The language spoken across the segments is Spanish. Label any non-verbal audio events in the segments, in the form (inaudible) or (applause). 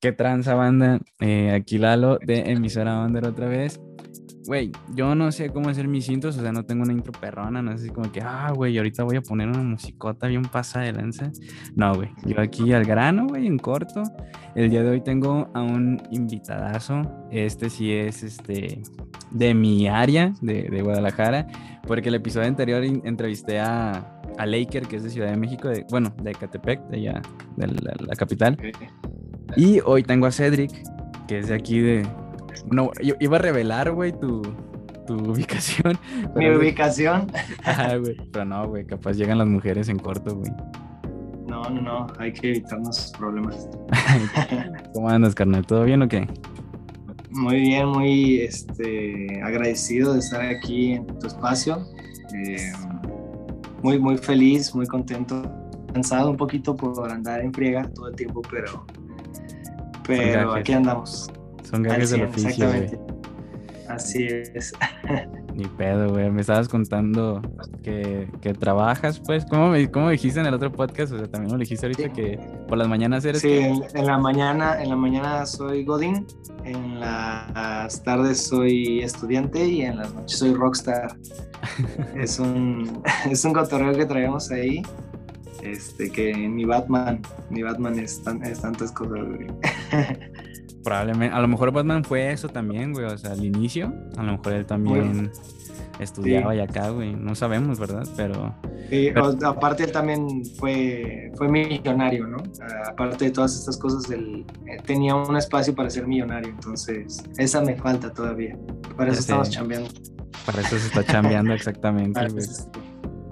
¿Qué tranza banda? Eh, aquí Lalo de Emisora Bonder otra vez. Güey, yo no sé cómo hacer mis cintos, o sea, no tengo una intro perrona, no sé, como que, ah, güey, ahorita voy a poner una musicota bien pasa de lanza. No, güey, yo aquí al grano, güey, en corto. El día de hoy tengo a un invitadazo, este sí es, este, de mi área, de, de Guadalajara, porque el episodio anterior entrevisté a, a Laker, que es de Ciudad de México, de, bueno, de Catepec, de allá, de la, capital. Y hoy tengo a Cedric, que es de aquí de, no, yo iba a revelar, güey, tu, tu (laughs) ubicación. Mi ubicación. Ajá, güey. Pero no, güey, capaz llegan las mujeres en corto, güey. No, no, no, hay que evitarnos problemas. (laughs) ¿Cómo andas, carnal? ¿Todo bien o qué? Muy bien, muy este, agradecido de estar aquí en tu espacio. Eh, muy, muy feliz, muy contento. Cansado un poquito por andar en friega todo el tiempo, pero, pero aquí andamos. Son gajes del oficio, güey. Así es. (laughs) Ni pedo, güey. Me estabas contando que, que trabajas, pues. ¿Cómo, me, ¿Cómo dijiste en el otro podcast? O sea, también lo dijiste ahorita que por las mañanas eres. Sí, en, la mañana, en la mañana soy Godín, en las tardes soy estudiante y en las noches soy rockstar. (laughs) es un (laughs) es un cotorreo que traemos ahí. Este, que mi Batman, mi Batman es, es tantas cosas, güey. Probablemente, a lo mejor Batman fue eso también, güey, o sea, al inicio, a lo mejor él también estudiaba y acá, güey, no sabemos, ¿verdad? Pero... Sí, aparte él también fue, fue millonario, ¿no? Aparte de todas estas cosas, él eh, tenía un espacio para ser millonario, entonces esa me falta todavía, para eso estamos chambeando. Para eso se está chambeando (laughs) exactamente, güey.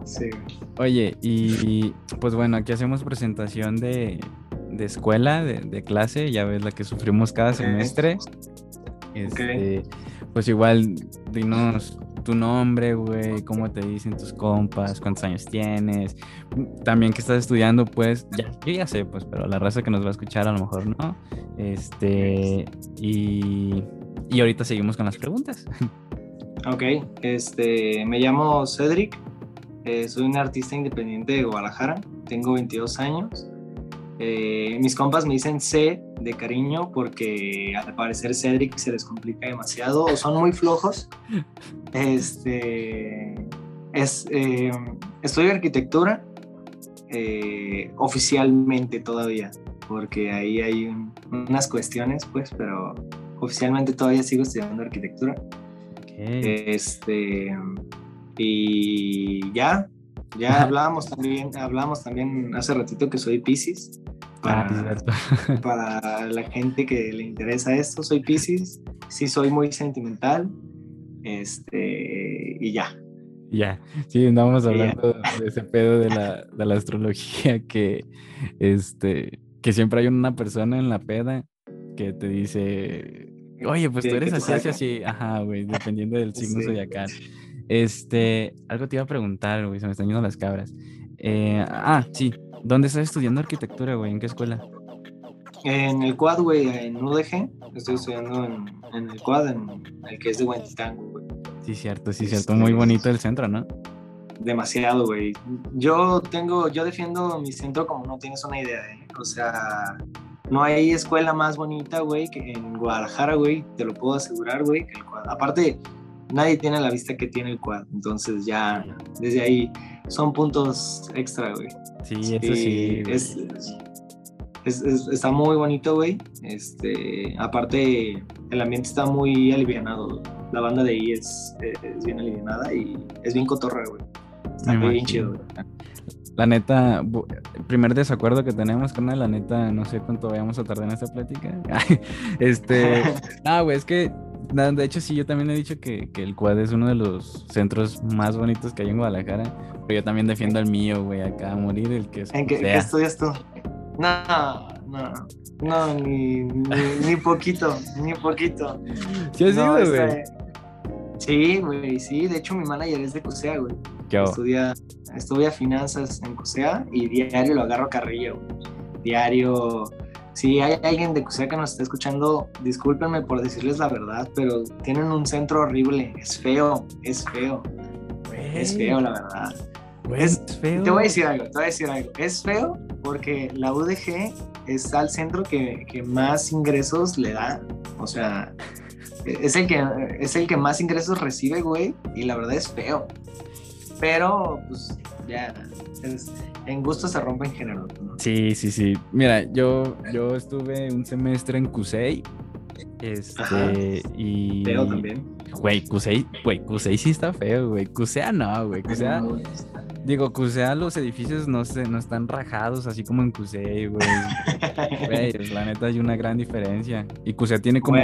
Sí. Oye, y pues bueno, aquí hacemos presentación de, de escuela, de, clase, ya ves la que sufrimos cada semestre. Este, Pues igual, dinos tu nombre, güey, cómo te dicen tus compas, cuántos años tienes, también que estás estudiando, pues, ya, yo ya sé, pues, pero la raza que nos va a escuchar a lo mejor no. Este, y, y ahorita seguimos con las preguntas. Ok, este, me llamo Cedric, eh, soy un artista independiente de Guadalajara, tengo 22 años. Eh, mis compas me dicen C de cariño porque al parecer Cedric se les complica demasiado o son muy flojos. Este, es, eh, estudio arquitectura eh, oficialmente todavía, porque ahí hay unas cuestiones, pues, pero oficialmente todavía sigo estudiando arquitectura. Este, y ya, ya hablábamos también, hablábamos también hace ratito que soy Pisces. Ah, (laughs) para, la gente que le interesa esto, soy Pisces, sí soy muy sentimental, este, y ya. Ya, sí, andamos hablando de ese pedo de la, de la, astrología (laughs) que, este, que siempre hay una persona en la peda que te dice, oye, pues tú eres así, así, así, ajá, güey, dependiendo del signo zodiacal. Este, algo te iba a preguntar, güey, se me están yendo las cabras. Eh, ah, sí, ¿Dónde estás estudiando arquitectura, güey? ¿En qué escuela? En el Quad, güey, en UDG. Estoy estudiando en, el Quad, en el que es de Huentitango, güey. Sí, cierto, sí, cierto. Muy bonito el centro, ¿no? Demasiado, güey. Yo tengo, yo defiendo mi centro como no tienes una idea, ¿eh? O sea, no hay escuela más bonita, güey, que en Guadalajara, güey. Te lo puedo asegurar, güey, que el Quad. Aparte, nadie tiene la vista que tiene el Quad. Entonces ya, desde ahí, son puntos extra, güey. Sí, eso sí. Es, está muy bonito, güey. Este, aparte, el ambiente está muy alivianado. La banda de ahí es, bien alivianada y es bien cotorra, güey. Está bien chido, güey. La neta, el primer desacuerdo que tenemos con la neta, no sé cuánto vayamos a tardar en esta plática. (laughs) este, (laughs) ah, güey, es que de hecho, sí, yo también he dicho que, que, el Quad es uno de los centros más bonitos que hay en Guadalajara. Pero yo también defiendo el mío, güey, acá a morir, el que es. ¿En qué, estudias tú? No, no, no, ni, ni, poquito, ni poquito. ¿Sí has no, güey? Sí, güey, sí. De hecho, mi manager es de CUSEA, güey. ¿Qué estudia, estudia finanzas en CUSEA y diario lo agarro güey. Diario si hay alguien de CUSEA que nos está escuchando, discúlpenme por decirles la verdad, pero tienen un centro horrible. Es feo, es feo. Es feo, la verdad. es, feo. Te voy a decir algo, te voy a decir algo. Es feo porque la UDG es al centro que, que más ingresos le da. O sea, es el, que, es el que más ingresos recibe, güey, y la verdad es feo. Pero, pues, ya, en gusto se rompe en género. Sí, sí, sí. Mira, yo, yo estuve un semestre en CUSEI. Este, y. Feo también. Güey, CUSEI, güey, CUSEI sí está feo, güey. CUSEA no, güey. CUSEA. Digo, CUSEA los edificios no, se, no están rajados así como en CUSEI, güey. (laughs) Güey, la neta hay una gran diferencia. Y CUSEA tiene como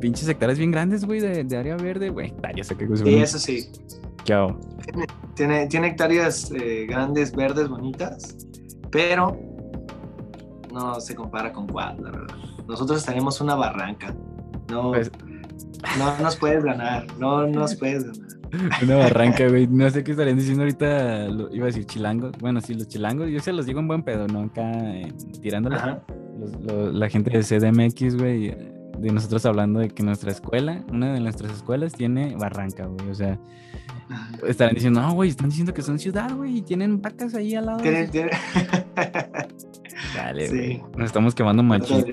pinches hectáreas bien grandes, güey, de, de, área verde, güey. Ya sé que Sí, eso sí. ¿Qué hago? Tiene, tiene, hectáreas eh, grandes, verdes, bonitas, pero no se compara con Quad, la verdad. Nosotros tenemos una barranca. No, pues no nos puedes ganar, no nos puedes ganar. (laughs) Una barranca, güey. No sé qué estarían diciendo ahorita. iba a decir chilangos. Bueno, sí, los chilangos. Yo se los digo en buen pedo, ¿no? Acá eh, la gente de CDMX, güey. De nosotros hablando de que nuestra escuela, una de nuestras escuelas, tiene barranca, güey. O sea, estarán diciendo, no, güey, están diciendo que son ciudad, güey, y tienen vacas ahí al lado. (laughs) Dale, güey. Nos estamos quemando machito.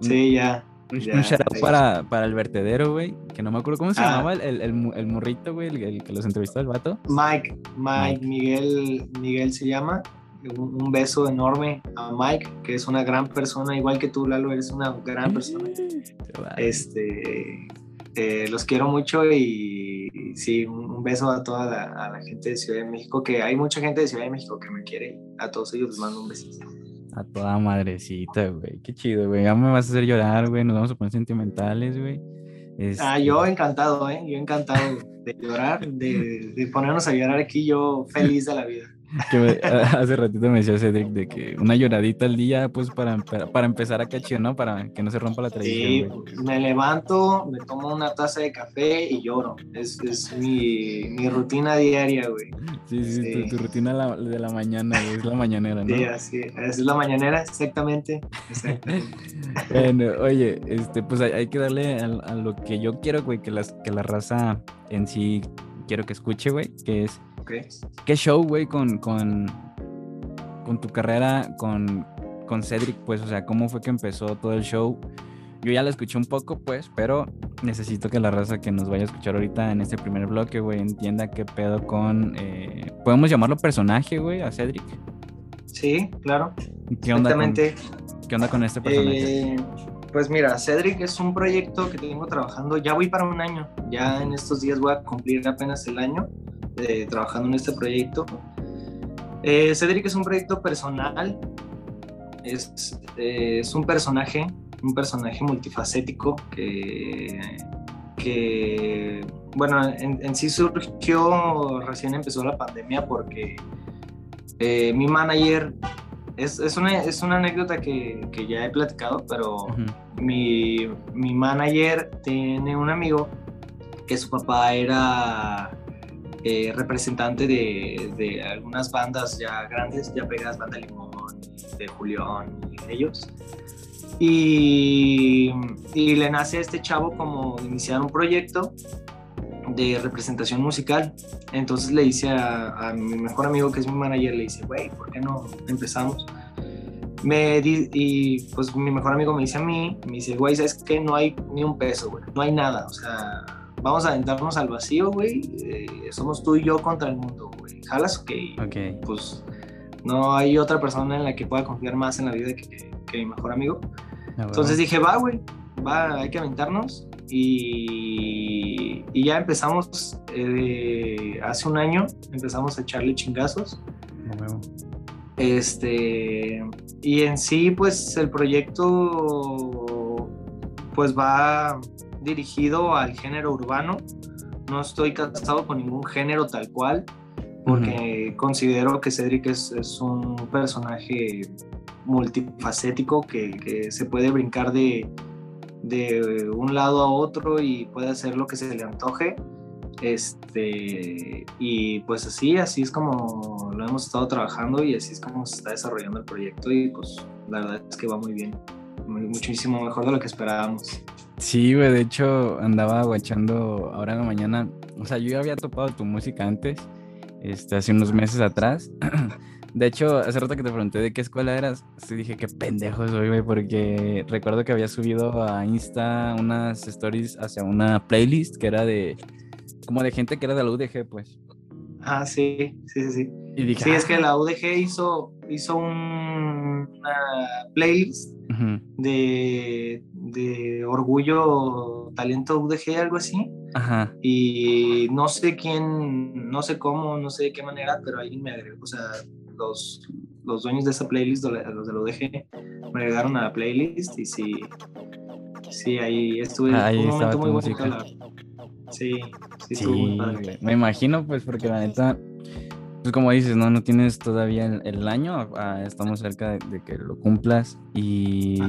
Sí, ya. Un, shout out para, para, el vertedero, güey. Que no me acuerdo cómo se ah. llamaba el, el, el, morrito, güey, el, que los entrevistó el vato. Mike, Mike, Miguel, Miguel se llama. Un, un, beso enorme a Mike, que es una gran persona, igual que tú, Lalo, eres una gran persona. Este, eh, los quiero mucho y, sí, un, beso a toda la, gente de Ciudad de México, que hay mucha gente de Ciudad de México que me quiere. A todos ellos les mando un besito. A toda madrecita, güey. Qué chido, güey. Ya me vas a hacer llorar, güey. Nos vamos a poner sentimentales, güey. Ah, yo este encantado, ¿eh? Yo encantado de llorar, de, de ponernos a llorar aquí, yo feliz de la vida. Que (laughs) hace ratito me decía Cedric de que una lloradita al día, pues para, para, empezar a cachar, ¿no? Para que no se rompa la tradición. Sí, me levanto, me tomo una taza de café y lloro. Es, es mi, mi, rutina diaria, güey. Sí, sí, Tu, rutina de la mañana, es la mañanera, ¿no? Sí, así, es la mañanera, exactamente. (laughs) bueno, oye, este, pues hay, que darle a, a, lo que yo quiero, güey, que, las, que la raza en sí quiero que escuche, güey, que es ¿Qué show, güey, con, con, con tu carrera con, con Cedric? Pues, o sea, ¿cómo fue que empezó todo el show? Yo ya lo escuché un poco, pues, pero necesito que la raza que nos vaya a escuchar ahorita en este primer bloque, güey, entienda qué pedo con. Eh, ¿Podemos llamarlo personaje, güey, a Cedric? Sí, claro. ¿Qué onda, con, ¿qué onda con este personaje? Eh, pues mira, Cedric es un proyecto que tengo trabajando, ya voy para un año, ya en estos días voy a cumplir apenas el año trabajando en este proyecto. Eh, Cedric es un proyecto personal, es, eh, es un personaje, un personaje multifacético que, que bueno, en, sí surgió, recién empezó la pandemia porque eh, mi manager, es, es, una, es una anécdota que, que, ya he platicado, pero mi, mi manager tiene un amigo que su papá era eh, representante de, algunas bandas ya grandes, ya pegadas, Banda Limón, de Julián y ellos. Y, le nace a este chavo como iniciar un proyecto de representación musical. Entonces le dice a, mi mejor amigo, que es mi manager, le dice, güey, ¿por qué no empezamos? Me y pues mi mejor amigo me dice a mí, me dice, güey, ¿sabes que No hay ni un peso, güey, no hay nada, o sea, vamos a aventarnos al vacío, güey. Eh, somos tú y yo contra el mundo, güey. ¿Jalas? Ok. Ok. Pues no hay otra persona en la que pueda confiar más en la vida que, mi mejor amigo. Ah, Entonces dije, va, güey, va, hay que aventarnos. Y, y ya empezamos, eh, hace un año, empezamos a echarle chingazos. Este, y en sí, pues el proyecto, pues va, dirigido al género urbano. No estoy casado con ningún género tal cual, porque considero que Cedric es, es, un personaje multifacético que, que se puede brincar de, de, un lado a otro y puede hacer lo que se le antoje. Este, y pues así, así es como lo hemos estado trabajando y así es como se está desarrollando el proyecto y pues la verdad es que va muy bien, muchísimo mejor de lo que esperábamos. Sí, güey, de hecho andaba guachando ahora en la mañana, o sea, yo ya había topado tu música antes, este, hace unos meses atrás. (clears throat) De hecho, hace rato que te pregunté de qué escuela eras, sí dije qué pendejo soy, güey, porque recuerdo que había subido a Insta unas stories hacia una playlist que era de como de gente que era de la UDG, pues. Ah, sí, sí, sí, sí. Y dije, sí, es que ah". la UDG hizo, hizo una playlist de, de orgullo, talento UDG, algo así. Ajá. Y no sé quién, no sé cómo, no sé de qué manera, pero alguien me agregó, o sea, los, los dueños de esa playlist, los de la UDG, me agregaron a la playlist y sí, sí, ahí estuve. Ah, ahí un momento muy bonito. Sí, sí, sí me imagino, pues, porque la neta, pues como dices, no, no tienes todavía el, año, ah, estamos cerca de, que lo cumplas y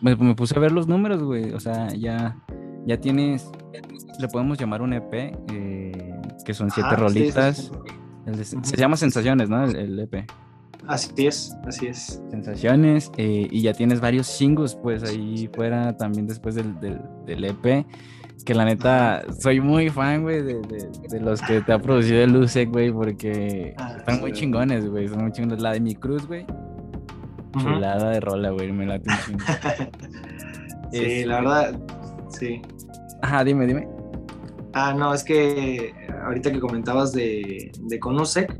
me, me, puse a ver los números, güey, o sea, ya, ya tienes, le podemos llamar un EP, eh, que son siete rolitas, se llama Sensaciones, ¿no? El, EP. Así es, así es. Sensaciones, eh, y ya tienes varios singles, pues ahí fuera también después del, del, EP. Que la neta, soy muy fan, güey, de, de, los que te ha producido el Lucek, güey, porque ah, están muy chingones, güey. Son muy chingones. La de mi cruz, güey. Chulada de rola, güey. Me late un chingo. (laughs) sí, la verdad, sí. Ajá, dime, dime. Ah, no, es que ahorita que comentabas de, de Conusec,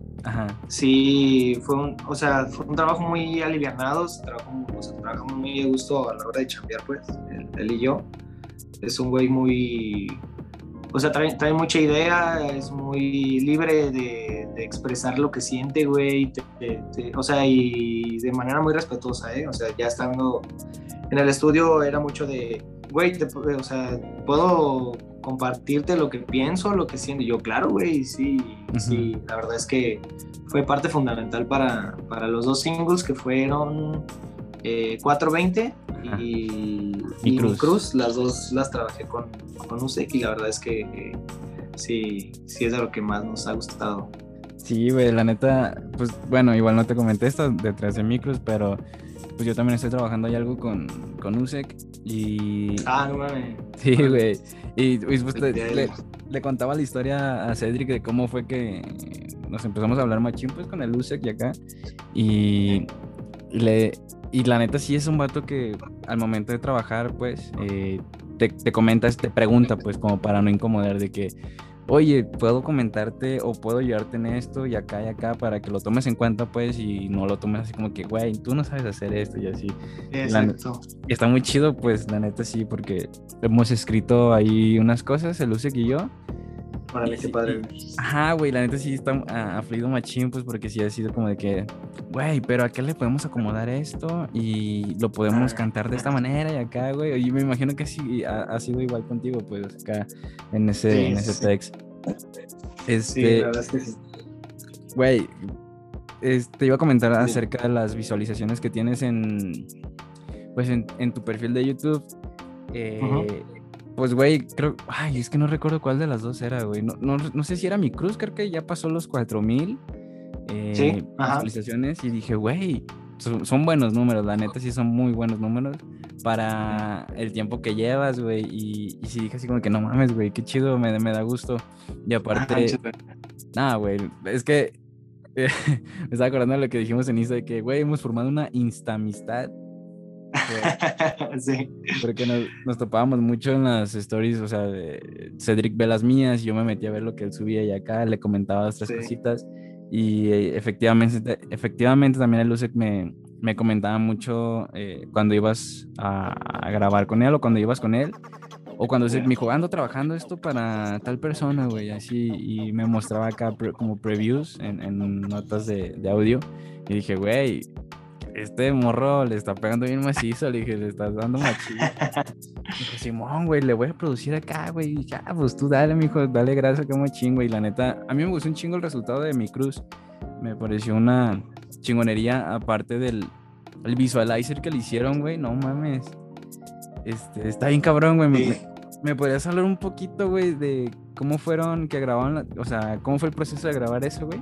sí, fue un, o sea, fue un trabajo muy alivianado, se trabajó, muy de gusto a la hora de chambear, pues, él, y yo. Es un güey muy, o sea, trae, trae, mucha idea, es muy libre de, de expresar lo que siente, güey, o sea, y de manera muy respetuosa, ¿eh? O sea, ya estando en el estudio era mucho de, güey, o sea, puedo compartirte lo que pienso, lo que siento. yo, claro, güey, sí, sí, la verdad es que fue parte fundamental para, para los dos singles que fueron 420 eh, y, y, Cruz. Las dos las trabajé con, con USEC y la verdad es que sí, sí es de lo que más nos ha gustado. Sí, güey, la neta, pues bueno, igual no te comenté esto detrás de micros, pero pues yo también estoy trabajando ahí algo con, con USEC y... Ah, no mames. Sí, güey. Y, pues, le, contaba la historia a Cedric de cómo fue que nos empezamos a hablar machín pues con el USEC y acá. Y, le, y la neta sí es un vato que al momento de trabajar pues eh, te, te comenta, te pregunta pues como para no incomodar de que oye, puedo comentarte o puedo ayudarte en esto y acá y acá para que lo tomes en cuenta, pues, y no lo tomes así como que, güey, tú no sabes hacer esto y así. Exacto. está muy chido, pues, la neta sí, porque hemos escrito ahí unas cosas, el Usek y yo. Órale, qué padre. ajá, güey, la neta sí está a, fluido machín, pues, porque sí ha sido como de que, güey, pero acá le podemos acomodar esto y lo podemos cantar de esta manera y acá, güey. Y me imagino que sí ha, sido igual contigo, pues, acá en ese, en ese text. Este, sí, la verdad es que sí. Güey, te iba a comentar acerca de las visualizaciones que tienes en, pues, en, tu perfil de YouTube. Eh, pues, güey, creo. Ay, es que no recuerdo cuál de las dos era, güey. No, no, sé si era mi cruz, creo que ya pasó los 4000 eh, visualizaciones. Y dije, güey, son, buenos números, la neta, sí son muy buenos números para el tiempo que llevas, güey. Y, y sí dije así como que no mames, güey, qué chido, me, me da gusto. Y aparte. nada, güey, es que. (laughs) me estaba acordando de lo que dijimos en Insta de que, güey, hemos formado una instamistad (laughs) sí. Porque nos, topábamos mucho en las stories, o sea, Cedric ve las mías, y yo me metí a ver lo que él subía y acá le comentaba otras cositas. Y eh, efectivamente, efectivamente también el Lucek me, me comentaba mucho eh, cuando ibas a, grabar con él o cuando ibas con él. O cuando se me dijo, ando trabajando esto para tal persona, güey, así. Y me mostraba acá como previews en, en notas de, de audio. Y dije, güey, este morro le está pegando bien macizo, le dije, le estás dando machito. (laughs) Dijo, Simón, güey, le voy a producir acá, güey. Ya, pues tú dale, mijo, dale gracias, como chingo. Y la neta, a mí me gustó un chingo el resultado de mi cruz. Me pareció una chingonería, aparte del el visualizer que le hicieron, güey. No mames. Este, está bien cabrón, güey. ¿Me podrías hablar un poquito, güey, de cómo fueron que grabaron, la- o sea, cómo fue el proceso de grabar eso, güey?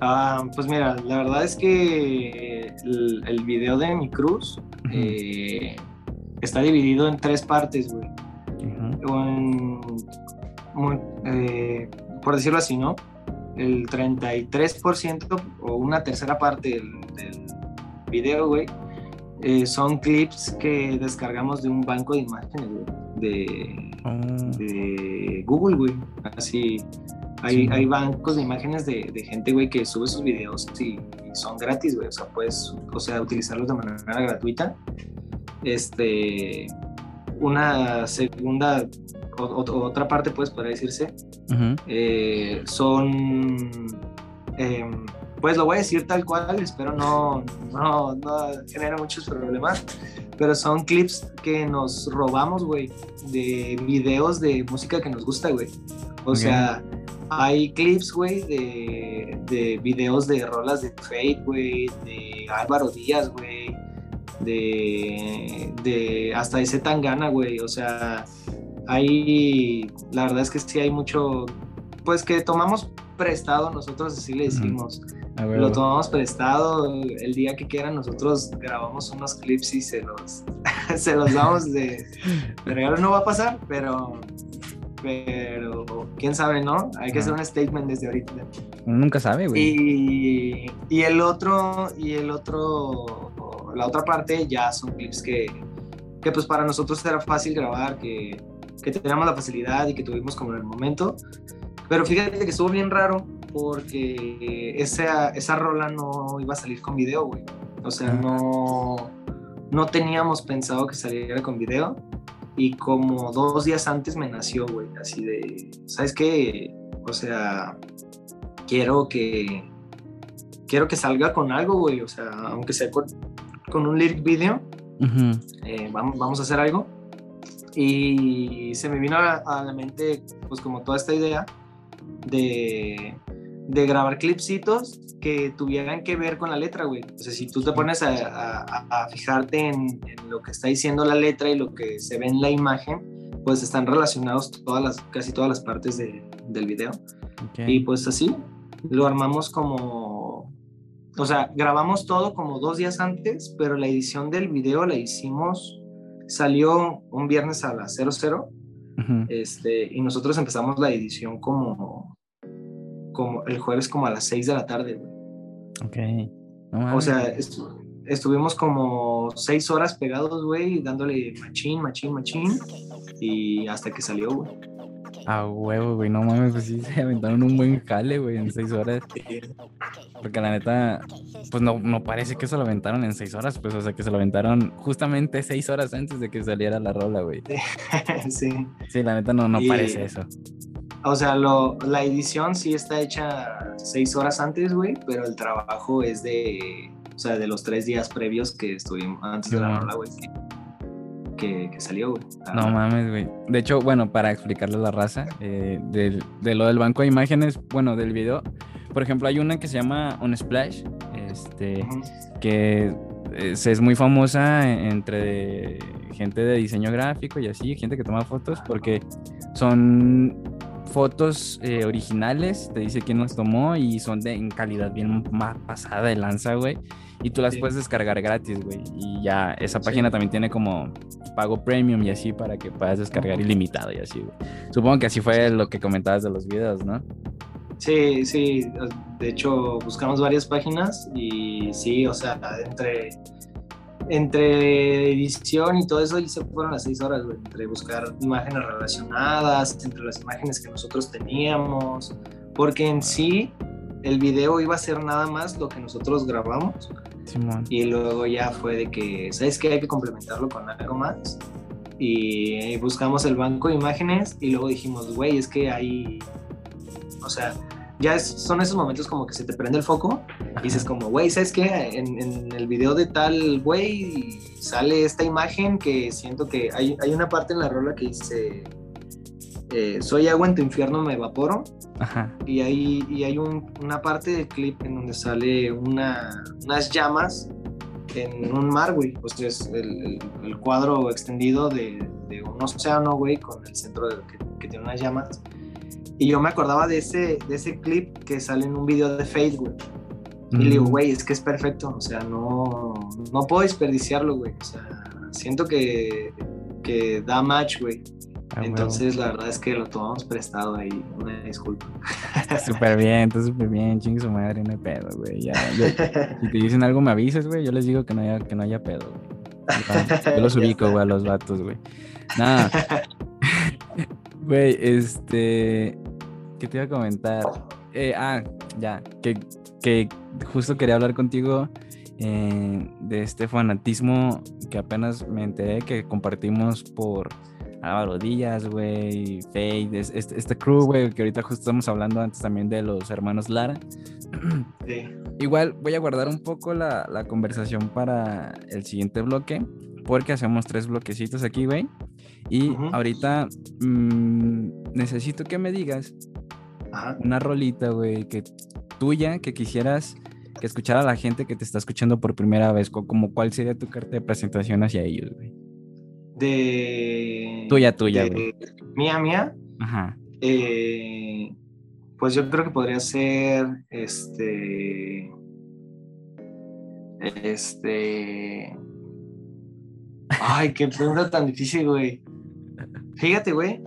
Ah, pues mira, la verdad es que el, el video de mi cruz eh, está dividido en tres partes, güey. Eh, por decirlo así, ¿no? El 33% o una tercera parte del, del video, güey, eh, son clips que descargamos de un banco de imágenes, güey, de, de Google, güey. Así, hay, Sí. hay bancos de imágenes de, de gente, güey, que sube sus videos y, y son gratis, güey. O sea, puedes, o sea, utilizarlos de manera gratuita. Este, una segunda, o- o- otra parte, pues, podría decirse, eh, son, em, pues lo voy a decir tal cual, espero no, no, no genere muchos problemas, pero son clips que nos robamos, güey, de videos de música que nos gusta, güey. O sea, hay clips, güey, de, de videos de rolas de Fate, güey, de Álvaro Díaz, güey, de, de hasta Z Tangana, güey, o sea, hay, la verdad es que sí hay mucho, pues que tomamos prestado, nosotros así le decimos, lo tomamos prestado, el día que quieran nosotros grabamos unos clips y se los, (laughs) se los damos de, de regalo, no va a pasar, pero, pero quién sabe, ¿no? Hay que hacer un statement desde ahorita. Uno nunca sabe, güey. Y, y el otro, y el otro, la otra parte ya son clips que, que pues para nosotros era fácil grabar, que, que teníamos la facilidad y que tuvimos como en el momento. Pero fíjate que estuvo bien raro porque esa, esa rola no iba a salir con video, güey. O sea, Ah. no, no teníamos pensado que saliera con video. Y como dos días antes me nació, güey, así de, ¿sabes qué? O sea, quiero que quiero que salga con algo, güey, o sea, aunque sea con, con un lyric video, eh, vamos, vamos a hacer algo. Y se me vino a, a la mente, pues como toda esta idea de, de grabar clipsitos que tuvieran que ver con la letra, güey. O sea, si tú te pones a, a- a fijarte en, en lo que está diciendo la letra y lo que se ve en la imagen, pues están relacionados todas las, casi todas las partes de- del video. Y pues así, lo armamos como, o sea, grabamos todo como dos días antes, pero la edición del video la hicimos, salió un viernes a las 00, Ujú. este, y nosotros empezamos la edición como, como el jueves como a las 6 de la tarde, güey. Ok. No O sea, estu- estuvimos como seis horas pegados, güey, dándole machín, machín, machín, y hasta que salió, güey. A huevo, güey. No mames, pues sí, (laughs) se aventaron un buen jale, güey, en seis horas. Porque la neta, pues no, no parece que se lo aventaron en seis horas, pues, o sea, que se lo aventaron justamente seis horas antes de que saliera la rola, güey. (laughs) sí. Sí, la neta no, no Y- parece eso. O sea, lo, la edición sí está hecha seis horas antes, güey, pero el trabajo es de, o sea, de los tres días previos que estuvimos antes de la rola, güey, que, que, salió, güey. No mames, güey. De hecho, bueno, para explicarle a la raza, eh, del- de lo del banco de imágenes, bueno, del video, por ejemplo, hay una que se llama Unsplash, este, Ujú. que es, es muy famosa entre gente de diseño gráfico y así, gente que toma fotos, porque son fotos eh, originales, te dice quién las tomó y son de en calidad bien más pasada de lanza, güey. Y tú las Sí. puedes descargar gratis, güey. Y ya esa Sí. página también tiene como pago premium y así para que puedas descargar ilimitado y así, güey. Supongo que así fue lo que comentabas de los videos, ¿no? Sí, sí, de hecho buscamos varias páginas y sí, o sea, entre, entre edición y todo eso y se fueron las seis horas, güey, entre buscar imágenes relacionadas, entre las imágenes que nosotros teníamos, porque en sí el video iba a ser nada más lo que nosotros grabamos Simón. y luego ya fue de que, ¿sabes qué? Hay que complementarlo con algo más. Y buscamos el banco de imágenes y luego dijimos, güey, es que hay, o sea, ya es- son esos momentos como que se te prende el foco y dices como, güey, ¿sabes qué? En, en el video de tal güey sale esta imagen que siento que hay, hay una parte en la rola que dice, eh, soy agua en tu infierno, me evaporo. Ajá. Y hay, y hay un- una parte del clip en donde sale una, unas llamas en un mar, güey. O sea, es el, el- el cuadro extendido de, de un océano, güey, con el centro de- que, que tiene unas llamas. Y yo me acordaba de ese, de ese clip que sale en un video de Fade, güey. Y le digo, Mm, güey, es que es perfecto. O sea, no, no puedo desperdiciarlo, güey. O sea, siento que, que da match, güey. ah. Entonces, la verdad es que lo tomamos prestado ahí. Una disculpa. (laughs) Súper bien, está súper bien, chingue su madre, no hay pedo, güey. Ya, (laughs) si te dicen algo, me avisas, güey. Yo les digo que no haya, que no haya pedo, güey. Yo los (laughs) ubico, güey, a los vatos, güey. Nada. Güey, este. ¿Qué te iba a comentar? Eh, ah, ya. Que, que justo quería hablar contigo eh, de este fanatismo que apenas me enteré que compartimos por Álvaro Díaz, güey, Fade, es- este, este crew, güey, que ahorita justo estamos hablando antes también de los hermanos Lara. Sí. (clears throat) Igual voy a guardar un poco la, la conversación para el siguiente bloque, porque hacemos tres bloquecitos aquí, güey. Y ahorita mm, necesito que me digas Ajá. una rolita, güey, que tuya, que quisieras que escuchara a la gente que te está escuchando por primera vez, co- como cuál sería tu carta de presentación hacia ellos, güey. De. Tuya, tuya, de- güey. Mía, mía. Ajá. Eh, pues yo creo que podría ser este. Este. Ay, qué pregunta tan difícil, güey. Fíjate, güey.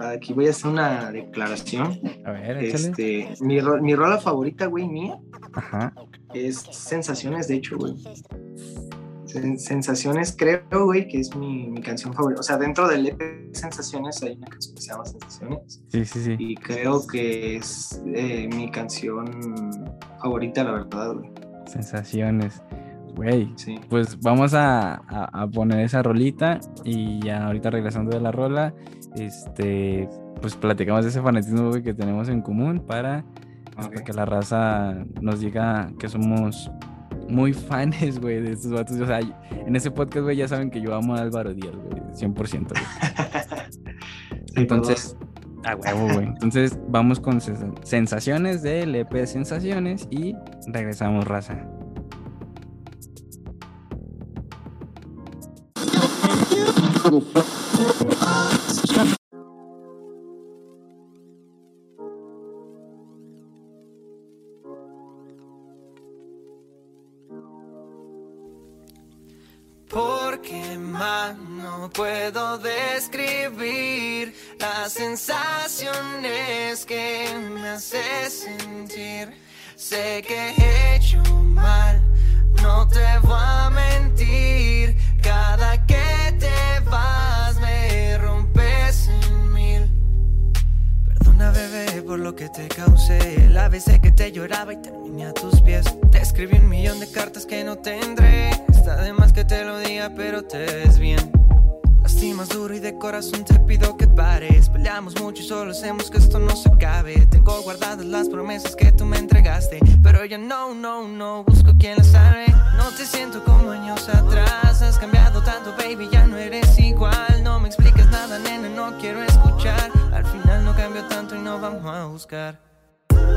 Aquí voy a hacer una declaración. A ver, échale. Este, mi, ro- mi rola favorita, güey, mía, Ajá. es Sensaciones, de hecho, güey. Sen- Sensaciones, creo, güey, que es mi, mi canción favorita. O sea, dentro del EP Sensaciones hay una canción que se llama Sensaciones. Sí, sí, sí. Y creo que es eh, mi canción favorita, la verdad, güey. Sensaciones. Güey, Sí. pues vamos a, a- a poner esa rolita y ya ahorita regresando de la rola, este, pues platicamos de ese fanatismo güey, que tenemos en común para, pues, para que la raza nos diga que somos muy fans, güey, de estos vatos. O sea, en ese podcast, güey, ya saben que yo amo a Álvaro Díaz, güey, 100%. güey. (laughs) Sí, Entonces, a huevo, güey. Entonces, vamos con sens- sensaciones del EP Sensaciones y regresamos, raza. Porque más no puedo describir las sensaciones que me hace sentir. Sé que he hecho mal, no te voy a mentir. Cada que te vas me rompes en mil. Perdona bebé por lo que te causé. La vez que te lloraba y terminé a tus pies. Te escribí un millón de cartas que no tendré. Está de más que te lo diga pero te ves bien. Lastimas duro y de corazón te pido que pares. Peleamos mucho y solo hacemos que esto no se acabe. Tengo guardadas las promesas que tú me entregaste Pero ya no, no, no busco quien las salve No te siento como años atrás. Has cambiado tanto baby, ya no eres igual. No me expliques nada nena, no quiero escuchar. Al final no cambio tanto y no vamos a buscar.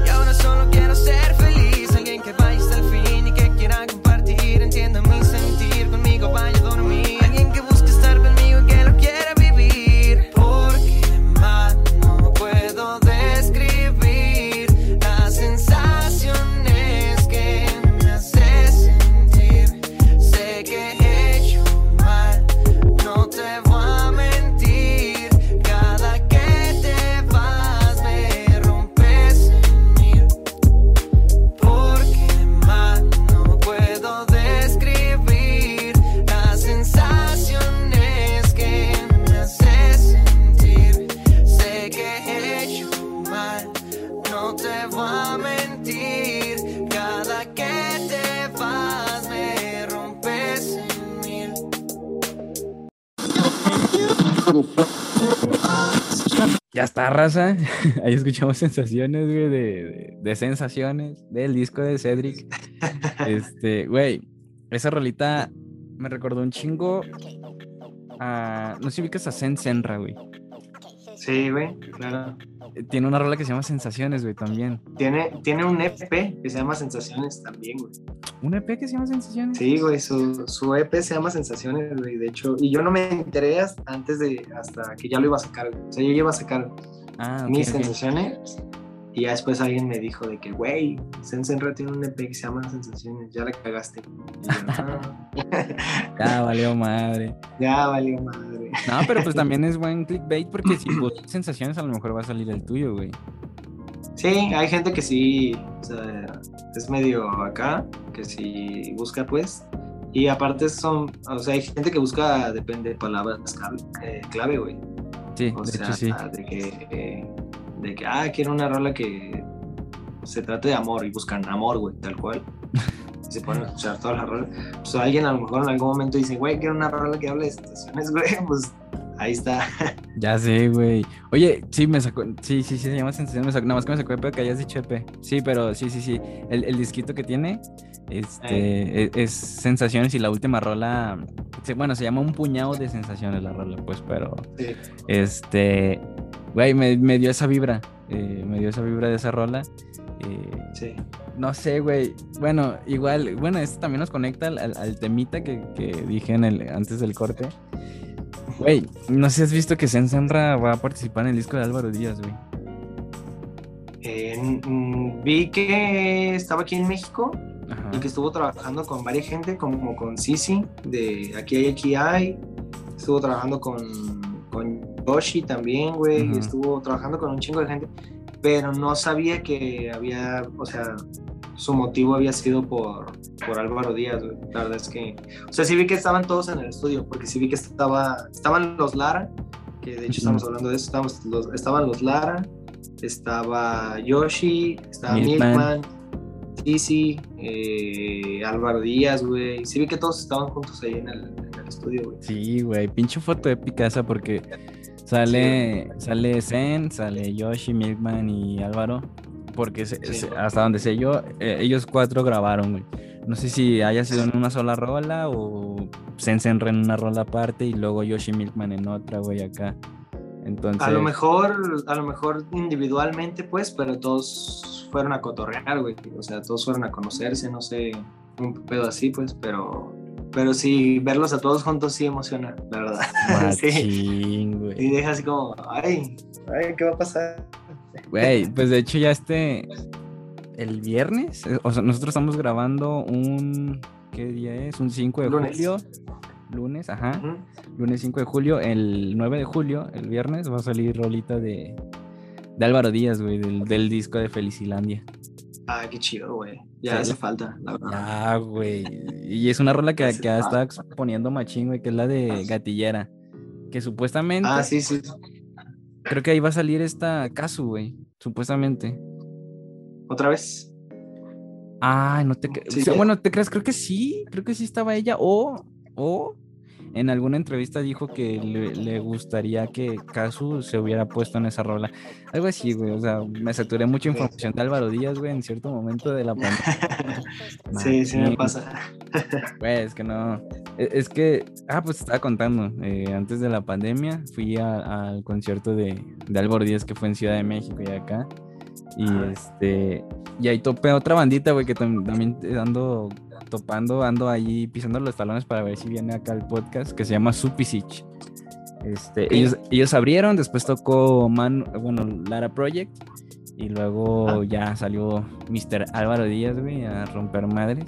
Y ahora solo quiero ser feliz. Alguien que vaya hasta el fin y que quiera compartir. Entienda mi sentir, conmigo vaya a dormir Ya está, raza. (laughs) Ahí escuchamos sensaciones, güey, de, de- sensaciones del disco de Cedric. Este, güey, esa rolita me recordó un chingo. No sé si ubicas a Zen Senra, güey. Sí, güey, claro. Tiene una rola que se llama Sensaciones, güey, también. Tiene, tiene un EP que se llama Sensaciones también, güey. ¿Un EP que se llama Sensaciones? Sí, güey, su, su EP se llama Sensaciones, güey, de hecho. Y yo no me enteré hasta antes de, hasta que ya lo iba a sacar, güey. O sea, yo iba a sacar Ah, mis sensaciones. Y ya después alguien me dijo de que, güey, Sensenra tiene un EP que se llama Sensaciones, ya la cagaste. Yo, "Ah, (laughs) Ya valió madre. ya valió madre. No, pero pues también (laughs) es buen clickbait porque si buscas (coughs) sensaciones a lo mejor va a salir el tuyo, güey. Sí, hay gente que sí, o sea, es medio acá, que sí busca pues. Y aparte son, o sea, hay gente que busca, depende de palabras clave, eh, clave, güey. Sí, O de sea, hecho sí. de que, eh, de que, ah, quiero una rola que se trate de amor y buscan amor, güey, tal cual. Y se ponen a escuchar todas las rolas. Pues alguien a lo mejor en algún momento dice, güey, quiero una rola que hable de estaciones, güey, (laughs) pues ahí está. Ya sé, güey. Oye, sí, me sacó. Sí, sí, sí, se llama Sensaciones. Me sacó, nada más que me sacó EP que hayas dicho EP. Sí, pero sí, sí, sí. El, el disquito que tiene este, es, es Sensaciones y la última rola. Bueno, se llama Un puñado de sensaciones la rola, pues, pero. Sí. Este. Güey, me, me dio esa vibra. eh, me dio esa vibra de esa rola. eh, Sí. no sé, güey. Bueno, igual, bueno, esto también nos conecta al, temita que, que dije en el, antes del corte. Güey, no sé si has visto que Sensenra va a participar en el disco de Álvaro Díaz, güey. Eh, mm, vi que estaba aquí en México Ajá. y que estuvo trabajando con varias gente, como con Sisi, de Aquí hay, aquí hay. Estuvo trabajando con Yoshi también, güey. Ujú. Estuvo trabajando con un chingo de gente, pero no sabía que había, o sea, su motivo había sido por, por Álvaro Díaz, güey. La verdad es que, o sea, sí vi que estaban todos en el estudio, porque sí vi que estaba, estaban los Lara, que de hecho Ujú. estamos hablando de eso, estábamos los- estaban los Lara, estaba Yoshi, estaba Milkman. Sisi, eh, Álvaro Díaz, güey. Sí vi que todos estaban juntos ahí en el, en el estudio, güey. Sí, güey, pinche foto épica esa porque sale, sale Zen, sale Yoshi, Milkman y Álvaro. Porque se- Sí. se- hasta donde sé yo, eh, ellos cuatro grabaron, güey. No sé si haya sido en una sola rola o Sensenra en una rola aparte y luego Yoshi Milkman en otra, güey, acá. Entonces, A lo mejor, a lo mejor individualmente, pues, pero todos fueron a cotorrear, güey. O sea, todos fueron a conocerse, no sé, un pedo así, pues, pero, pero sí, verlos a todos juntos sí emociona, la verdad. (laughs) sí, machín, güey. y deja así como, ay, ay, ¿qué va a pasar? Güey, pues de hecho ya este, el viernes, eh, o sea, nosotros estamos grabando un, ¿qué día es? Un 5 de Lunes. julio. Lunes, ajá. Lunes 5 de julio. El 9 de julio, el viernes, va a salir rolita de, de Álvaro Díaz, güey, del, del disco de Felicilandia. Ah, qué chido, güey. Ya hace falta, la verdad. Ah, güey. Y es una rola que, que falta. exponiendo machín, güey, que es la de Gatillera. Que supuestamente, Ah, sí, sí. creo que ahí va a salir esta Casu, güey. Supuestamente. ¿Otra vez? Ah, no te crees. Sí, bueno, ¿te crees? Creo que sí, creo que sí estaba ella. O, o en alguna entrevista dijo que le, le gustaría que Casu se hubiera puesto en esa rola. Algo así, güey. O sea, me saturé mucha información de Álvaro Díaz, güey, en cierto momento de la (laughs) pandemia. sí, sí me pasa. (laughs) Güey, es que no. e- Es que, ah, pues estaba contando. eh, antes de la pandemia fui a- al concierto de, de Álvaro Díaz que fue en Ciudad de México y acá. Y este. Y ahí topé otra bandita, güey, que tam- también ando topando, ando ahí pisando los talones para ver si viene acá el podcast, que se llama Supisich. Este, ellos, ellos abrieron, después tocó Man, bueno, Lara Project. Y luego Ah. ya salió Mr. Álvaro Díaz, güey, a romper madres.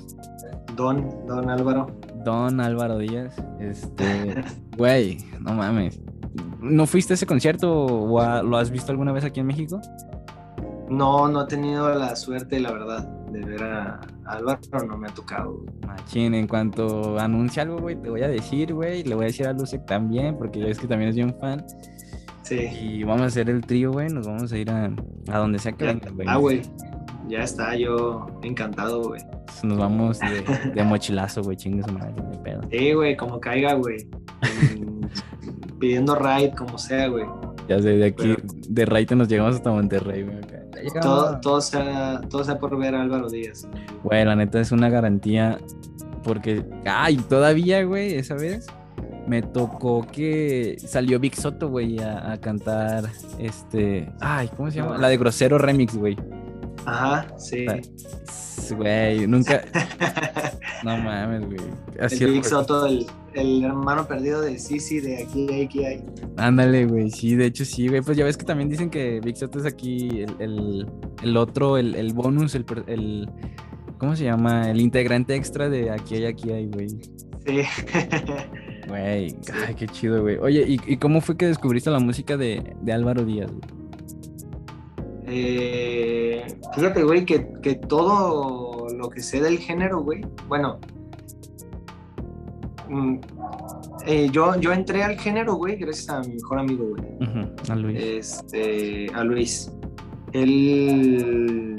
Don, Don Álvaro. Don Álvaro Díaz. Este, (laughs) güey, no mames. ¿No fuiste a ese concierto o a- lo has visto alguna vez aquí en México? No, no he tenido la suerte, la verdad, de ver a Álvaro, no me ha tocado. Machín, en cuanto anuncie algo, güey, te voy a decir, güey. Le voy a decir a Lucek también, porque ya es que también es bien fan. Sí. Y vamos a hacer el trío, güey. Nos vamos a ir a, a donde sea que venga, güey. ah, güey. Ya está, yo encantado, güey. Nos vamos de, de mochilazo, güey. Chingue su madre, de pedo. Sí, güey, como caiga, güey. (laughs) Pidiendo ride, como sea, güey. Ya sé, de aquí, Pero- de Raite nos llegamos hasta Monterrey, güey. Llegamos. Todo, todo, sea, todo sea por ver a Álvaro Díaz. Güey, la neta es una garantía porque, ay, todavía, güey, esa vez me tocó que salió Big Soto, güey, a, a cantar este. Ay, ¿cómo se llama? La de Grosero Remix, güey. Ajá, sí. Güey, nunca. (laughs) No mames, güey. Así el Big Soto, el, el hermano perdido de Sisi de aquí hay, aquí hay. Ándale, güey. Sí, de hecho sí, güey. Pues ya ves que también dicen que Big Soto es aquí el, el, el otro, el, el bonus, el. ¿Cómo se llama? El integrante extra de aquí hay, aquí hay, güey. Sí. Güey, (laughs) ay, qué chido, güey. Oye, ¿y, y cómo fue que descubriste la música de, de Álvaro Díaz, güey? Eh, fíjate, güey, que, que todo lo que sé del género, güey, bueno, mm, eh, yo, yo entré al género, güey, gracias a mi mejor amigo, güey, a Luis. este, a Luis. Él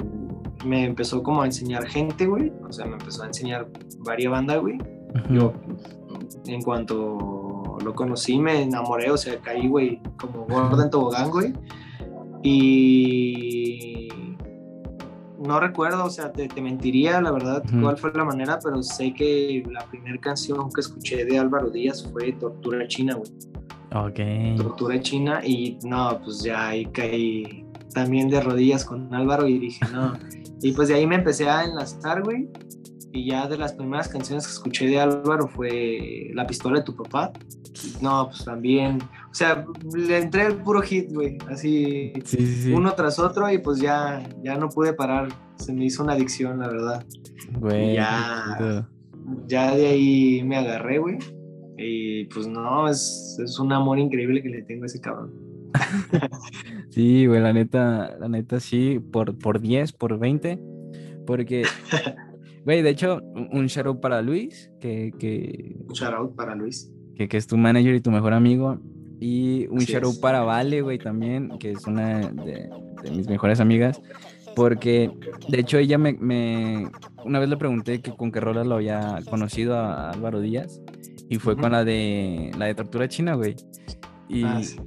me empezó como a enseñar gente, güey, o sea, me empezó a enseñar varias bandas, güey. Yo, en cuanto lo conocí, me enamoré, o sea, caí, güey, como gorda en tobogán, güey. Y no recuerdo, o sea, te, te mentiría, la verdad, cuál fue la manera, pero sé que la primera canción que escuché de Álvaro Díaz fue Tortura China, güey. Ok. Tortura China, y no, pues ya ahí caí también de rodillas con Álvaro y dije, no. (laughs) Y pues de ahí me empecé a enlazar, güey. Y ya de las primeras canciones que escuché de Álvaro fue La pistola de tu papá. No, pues también, o sea, le entré el puro hit, güey, así Sí, sí, sí. uno tras otro y pues ya, ya no pude parar. Se me hizo una adicción, la verdad. Güey. ya. Ya de ahí me agarré, güey. Y pues no, es, es un amor increíble que le tengo a ese cabrón. (laughs) Sí, güey, la neta, la neta sí, por, por 10, por 20, porque, (laughs) güey, de hecho, un un shout out para Luis, que, que, Un shout out para Luis. que, que es tu manager y tu mejor amigo, y un Así shout out para Vale, güey, también, que es una de, de mis mejores amigas, porque, de hecho, ella me, me- una vez le pregunté que con qué rola lo había conocido a Álvaro Díaz, y fue con Ujú. la de, la de Tortura China, güey. Y, Ah, sí.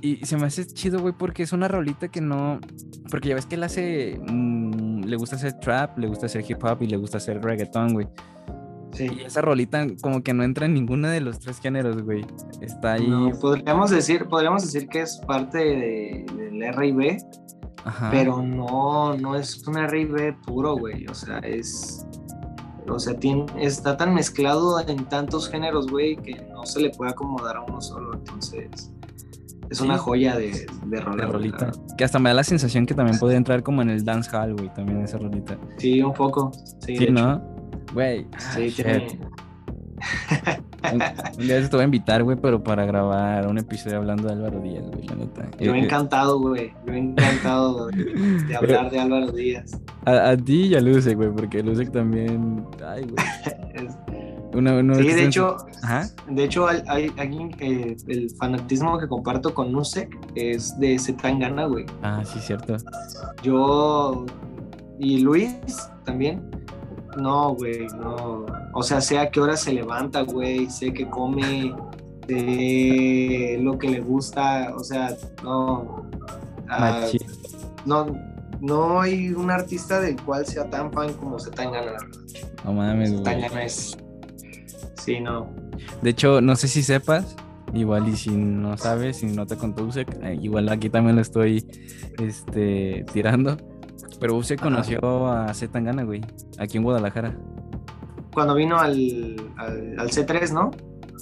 y, y se me hace chido, güey, porque es una rolita que no. Porque ya ves que él hace. mm, le gusta hacer trap, le gusta hacer hip hop y le gusta hacer reggaetón, güey. Sí. Y esa rolita, como que no entra en ninguno de los tres géneros, güey. Está ahí. No, podríamos decir, podríamos decir que es parte de- del R&B, pero no, no es un R&B puro, güey. O sea, es, o sea, tiene, está tan mezclado en tantos géneros, güey, que no se le puede acomodar a uno solo. Entonces, es una joya de, de rola, de rolita. Que hasta me da la sensación que también podría entrar como en el dance hall, güey, también esa rolita. Sí, un poco. Sí, ¿no? Hecho. Ah, Sí, tiene. Un, un día te voy a invitar, güey, pero para grabar un episodio hablando de Álvaro Díaz, güey, la neta. Yo Eh, eh, encantado, güey. Yo encantado de, de (laughs) hablar de Álvaro Díaz. A, a ti y a Luce, güey, porque Luce también. Ay, güey. (laughs) Una, una Sí, de hecho, de hecho hay, hay alguien que el fanatismo que comparto con Nusek es de Zetangana, güey. Ah, sí, cierto. Yo y Luis también. No, güey, no. O sea, sé a qué hora se levanta, güey, sé que come, sé lo que le gusta, o sea, no. ah, no, no hay un artista del cual sea tan fan como la verdad. No mames, güey. Es. Sí, no. De hecho, no sé si sepas, igual y si no sabes, si no te contó Usek, eh, igual aquí también lo estoy este, tirando. Pero Ajá. conoció a Zetangana, güey, aquí en Guadalajara. Cuando vino al, al, al C3, ¿no?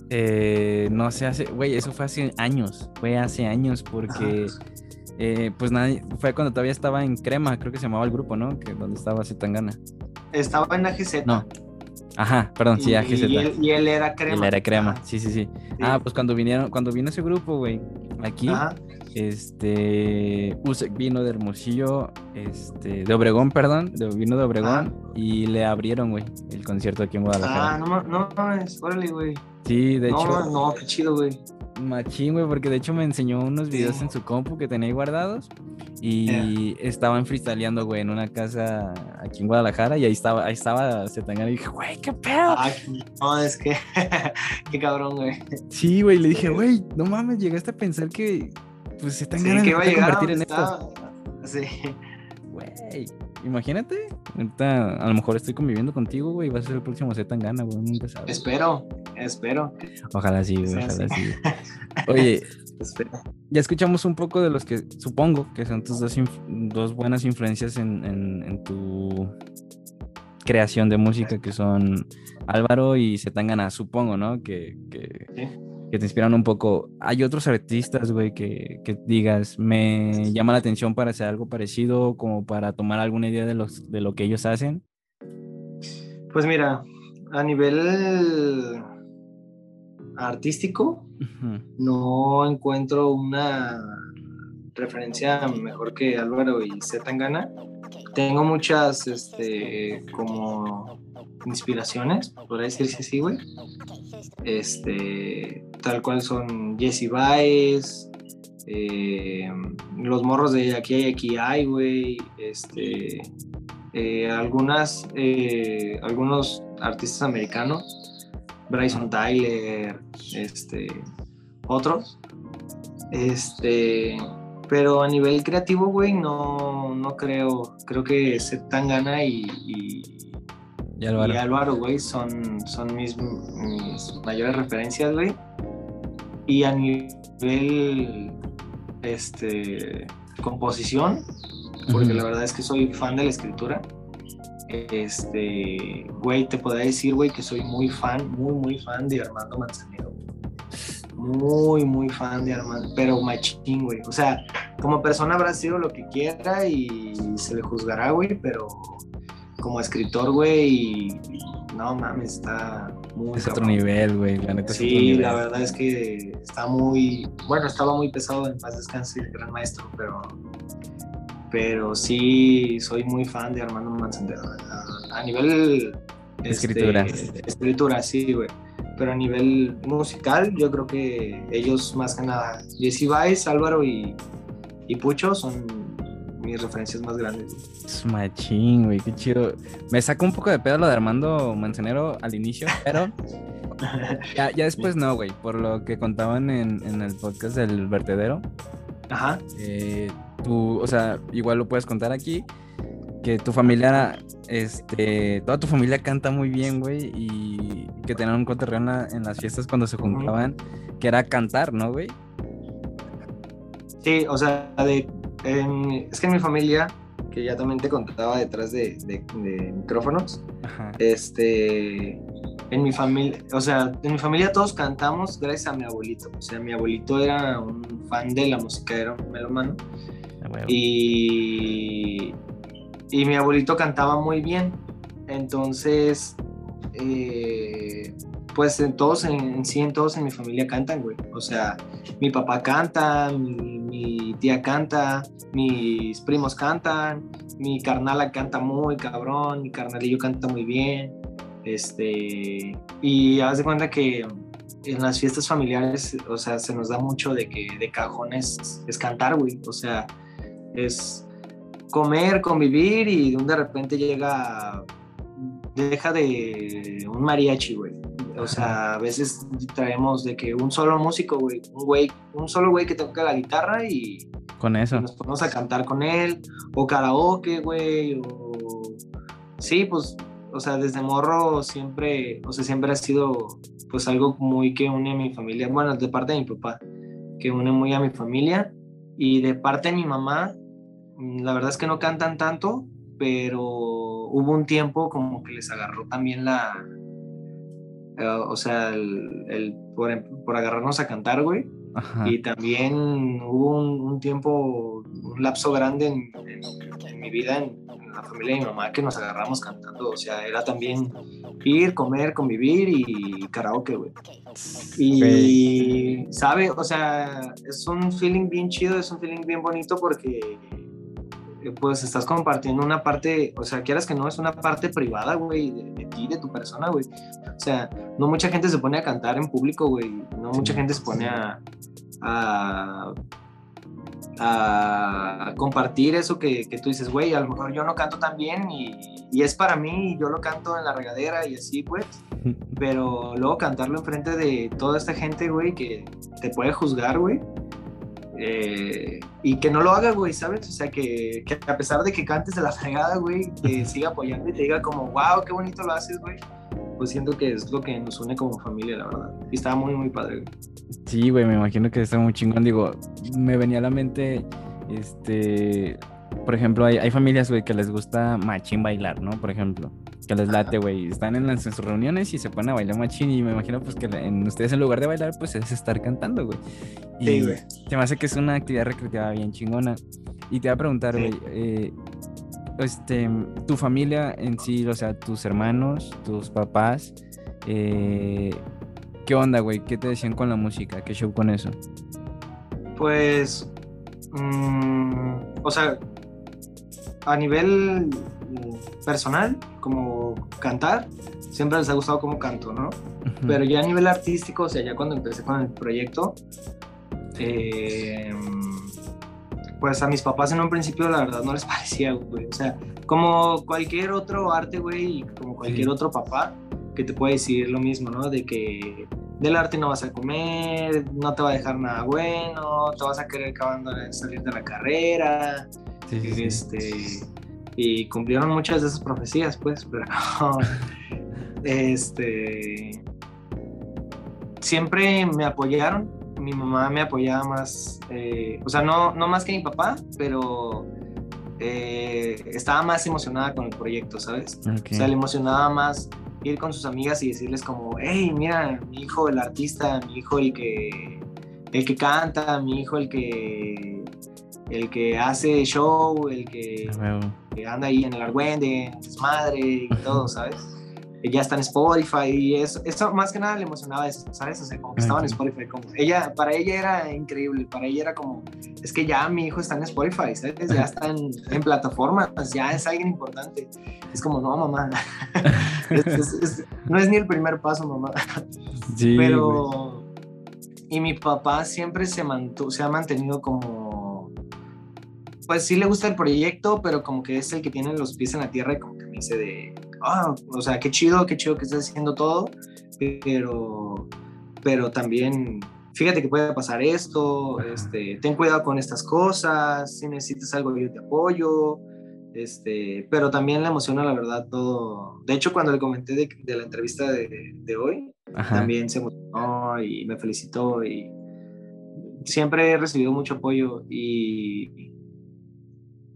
Eh, no sé, hace, güey, eso fue hace años, fue hace años porque, eh, pues nadie, fue cuando todavía estaba en Crema, creo que se llamaba el grupo, ¿no? Que donde estaba Zetangana. Estaba en AGZ. No. Ajá, perdón, sí, y, AGZ. y él, y él era crema. Él era crema, Ajá, sí, sí, sí. sí. Ah, pues cuando vinieron, cuando vino ese grupo, güey, aquí, Ajá. Este, Usek vino de Hermosillo, este, de Obregón, perdón, de, vino de Obregón Ajá. y le abrieron, güey, el concierto aquí en Guadalajara. Ah, no, no mames, órale, güey. sí, de no, hecho, no, qué chido, güey. machín, güey, porque de hecho me enseñó unos videos Sí. en su compu que tenía ahí guardados y estaban freestyleando, güey, en una casa aquí en Guadalajara y ahí estaba, ahí estaba Zetangana y dije, güey, qué pedo. Ah, no, es que, (laughs) qué cabrón, güey. Sí, güey, le dije, güey, no mames, llegaste a pensar que, pues, Zetangana Sí, me que iba a llegar convertir en donde esto. estaba. Sí. Güey, imagínate. Ahorita a lo mejor estoy conviviendo contigo, güey. y Vas a ser el próximo Z Tangana, güey. Nunca sabes. Espero, Espero. Ojalá sí, güey, Sí, ojalá sí. sí. (laughs) Oye, ya escuchamos un poco de los que supongo que son tus dos, dos buenas influencias en, en- en tu creación de música, que son Álvaro y Zetangana, supongo, ¿no? Que, que, Sí. Que te inspiran un poco. ¿Hay otros artistas, güey, que, que digas, me llama la atención para hacer algo parecido, como para tomar alguna idea de, los, de lo que ellos hacen? Pues mira, a nivel artístico, no encuentro una referencia mejor que Álvaro y Z Tangana. Tengo muchas, este, como inspiraciones, podría decirse así, güey. Este, tal cual son Jesse Baez, eh, los morros de Aquí hay, aquí hay, güey. Este, eh, algunas, eh, algunos artistas americanos, Bryson Tyler, este, otros. Este, pero a nivel creativo, güey, no, no creo. Creo que Zetangana y, y, Y Álvaro. y Álvaro, güey, son, son mis, mis mayores referencias, güey. Y a nivel este, composición, porque Ujú. la verdad es que soy fan de la escritura. Este, güey, te podría decir, güey, que soy muy fan, muy, muy fan de Armando Manzanero. Muy, muy fan de Armando, pero machín, güey. O sea, como persona habrá sido lo que quiera y se le juzgará, güey, pero como escritor, güey, no mames, está muy. Es otro nivel, güey. La neta es otro Sí, nivel. la verdad es que está muy, bueno, estaba muy pesado en paz descanse el gran maestro, pero, pero sí soy muy fan de Armando Manzanero. A, a nivel este, Escritura. escritura, sí, güey. Pero a nivel musical, yo creo que ellos más que nada, Jesse Baez, Álvaro y, y Pucho son mis referencias más grandes. Es machín, güey, qué chido. Me saca un poco de pedo lo de Armando Manzanero al inicio, pero (laughs) ya, ya después no, güey. Por lo que contaban en, en el podcast del vertedero. Ajá. eh, tú, o sea, igual lo puedes contar aquí. Que tu familia, este, toda tu familia canta muy bien, güey. Y que tenían un cotorreo en, la- en las fiestas cuando se juntaban, que era cantar, ¿no, güey? Sí, o sea, de, en- es que en mi familia, que ya también te contaba detrás de, de- de micrófonos, Ajá. este, en mi familia, o sea, en mi familia todos cantamos gracias a mi abuelito. O sea, mi abuelito era un fan de la música, era un melómano. a huevo. Y, y mi abuelito cantaba muy bien. Entonces, eh, pues en todos, en, sí, en todos en mi familia cantan, güey. O sea, mi papá canta, mi, mi tía canta, mis primos cantan, mi carnala canta muy cabrón, mi carnalillo canta muy bien. Este, y haz de cuenta que en las fiestas familiares, o sea, se nos da mucho de que de cajones es cantar, güey. O sea, es comer, convivir y de repente llega, deja de un mariachi, güey. O sea, a veces traemos de que un solo músico, güey, un güey, un solo güey que toca la guitarra y Con eso. nos ponemos a cantar con él, o karaoke, güey, o... Sí, pues, o sea, desde morro siempre, o sea, siempre ha sido, pues, algo muy que une a mi familia, bueno, de parte de mi papá, que une muy a mi familia, y de parte de mi mamá, mm, la verdad es que no cantan tanto, pero hubo un tiempo como que les agarró también la... eh, o sea, el, el- por, em- por agarrarnos a cantar, güey. Ajá. Y también hubo un, un tiempo, un lapso grande en, en- en mi vida, en, en la familia de mi mamá, que nos agarramos cantando. O sea, era también ir, comer, convivir y karaoke, güey. Y, ¿sabe? O sea, es un feeling bien chido, es un feeling bien bonito porque pues estás compartiendo una parte, o sea, quieras que no, es una parte privada, güey, de, de ti, de tu persona, güey. O sea, no mucha gente se pone a cantar en público, güey. No mucha gente se pone a, a, a compartir eso que, que tú dices, güey, a lo mejor yo no canto tan bien y, y es para mí y yo lo canto en la regadera y así, pues. (laughs) Pero luego cantarlo enfrente de toda esta gente, güey, que te puede juzgar, güey. Eh, y que no lo haga, güey, ¿sabes? O sea, que, que a pesar de que cantes de la fregada, güey, te siga apoyando y te diga como, wow, qué bonito lo haces, güey. pues siento que es lo que nos une como familia, la verdad. Y estaba muy, muy padre. güey. Sí, güey, me imagino que está muy chingón. Digo, me venía a la mente, este, por ejemplo, hay, hay familias, güey, que les gusta machín bailar, ¿no? Por ejemplo, que les late, güey. Están en, las, en sus reuniones y se ponen a bailar machín y me imagino, pues, que en ustedes en lugar de bailar, pues, es estar cantando, güey. Y Sí, güey. se me hace que es una actividad recreativa bien chingona. Y te voy a preguntar, Sí. güey, eh, este, tu familia en sí, o sea, tus hermanos, tus papás, eh, ¿qué onda, güey? ¿Qué te decían con la música? ¿Qué show con eso? Pues, mm, o sea, a nivel mm, personal, como cantar, siempre les ha gustado cómo canto, ¿no? Ujú. Pero ya a nivel artístico, o sea, ya cuando empecé con el proyecto, eh, pues a mis papás en un principio la verdad no les (laughs) parecía, güey. O sea, como cualquier otro arte, güey, y como cualquier Sí. otro papá, que te puede decir lo mismo, ¿no? De que del arte no vas a comer, no te va a dejar nada bueno, te vas a querer acabando de salir de la carrera, Sí, sí, sí. este, y cumplieron muchas de esas profecías, pues, (laughs) pero este, siempre me apoyaron. Mi mamá me apoyaba más, eh, o sea, no, no más que mi papá, pero eh, estaba más emocionada con el proyecto, ¿sabes? O sea, le emocionaba más ir con sus amigas y decirles como, hey, mira, mi hijo el artista, mi hijo el que, el que canta, mi hijo el que, el que hace show, el que, que anda ahí en el argüende, en desmadre y (laughs) todo, ¿sabes? Que ya está en Spotify y eso, eso más que nada le emocionaba eso, ¿sabes? O sea, como que estaba en. Spotify, como ella, para ella era increíble, para ella era como, es que ya mi hijo está en Spotify, ¿sabes? Ya está en, en plataformas, ya es alguien importante. Es como, no, mamá, (laughs) Es- es- es- no es ni el primer paso, mamá. Sí. Pero, y mi papá siempre se, mantu- se ha mantenido como, pues sí le gusta el proyecto, pero como que es el que tiene los pies en la tierra y como que me dice de, ah, o sea, qué chido, qué chido que estás haciendo todo, pero, pero también, fíjate que puede pasar esto, este, ten cuidado con estas cosas, si necesitas algo yo te apoyo, este, pero también le emociona la verdad todo. De hecho, cuando le comenté de, de la entrevista de, de hoy, Ajá. también se emocionó y me felicitó y siempre he recibido mucho apoyo y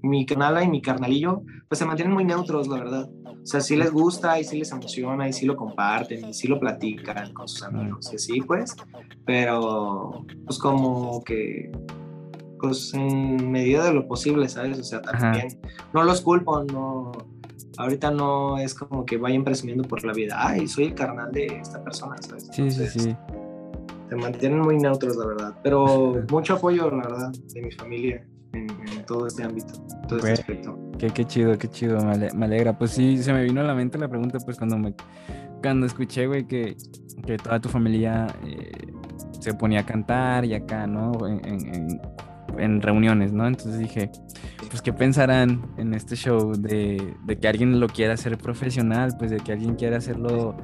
mi canala y mi carnalillo pues se mantienen muy neutros, la verdad. O sea, sí les gusta y sí les emociona y sí lo comparten y sí lo platican con sus amigos y así pues, pero pues como que pues en medida de lo posible, ¿sabes? O sea, también no los culpo, no ahorita no es como que vayan presumiendo por la vida, ay, soy el carnal de esta persona, ¿sabes? Sí, sí, Entonces, sí. Se mantienen muy neutros, la verdad, pero (laughs) mucho apoyo, la verdad, de mi familia en, en todo este ámbito, todo este aspecto. Qué, qué chido, qué chido, me, ale- me alegra. Pues sí, se me vino a la mente la pregunta, pues cuando me cuando escuché, güey, que, que toda tu familia eh, se ponía a cantar y acá, ¿no? En, en- en- en reuniones, ¿no? Entonces dije, pues, ¿qué pensarán en este show de, de que alguien lo quiera hacer profesional, pues de que alguien quiera hacerlo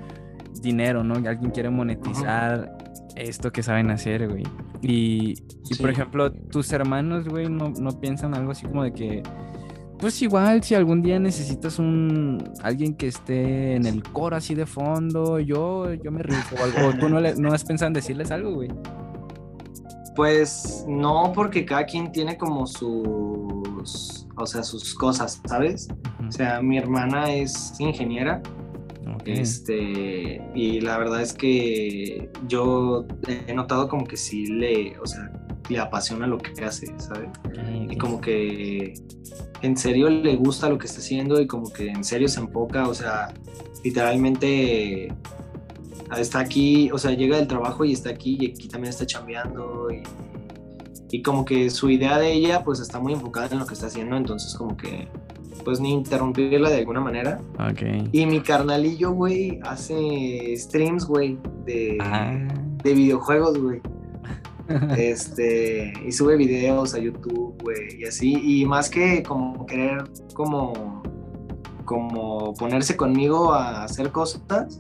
dinero, ¿no? Que alguien quiere monetizar esto que saben hacer, güey. Y, y por ejemplo, tus hermanos, güey, no, no piensan algo así como de que, pues igual, si algún día necesitas un alguien que esté en el coro así de fondo, yo, yo me rifo o algo. ¿O ¿Tú no, le- no has pensado en decirles algo, güey? Pues no, porque cada quien tiene como sus, o sea, sus cosas, ¿sabes? O sea, mi hermana es ingeniera Este, y la verdad es que yo he notado como que sí le, o sea, le apasiona lo que hace, ¿sabes? Y como que en serio le gusta lo que está haciendo y como que en serio se enfoca, o sea, literalmente está aquí, o sea, llega del trabajo y está aquí y aquí también está chambeando y, y como que su idea de ella pues está muy enfocada en lo que está haciendo, entonces como que pues ni interrumpirla de alguna manera. Ok. Y mi carnalillo, güey, hace streams, güey, de, Ah. de videojuegos, güey. (laughs) Este, y sube videos a YouTube, güey, y así. Y más que como querer, como, como ponerse conmigo a hacer cosas,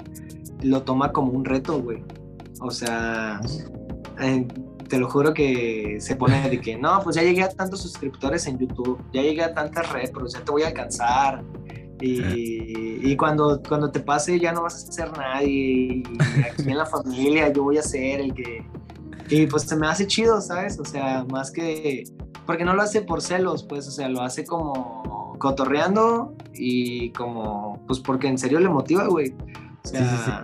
lo toma como un reto, güey. O sea, eh, te lo juro que se pone de que, no, pues ya llegué a tantos suscriptores en YouTube, ya llegué a tantas repros, ya te voy a alcanzar. Y, y cuando, cuando te pase ya no vas a ser nadie. Y aquí en la familia yo voy a ser el que... Y pues se me hace chido, ¿sabes? O sea, más que... Porque no lo hace por celos, pues, o sea, lo hace como cotorreando y como, pues porque en serio le motiva, güey. O sea,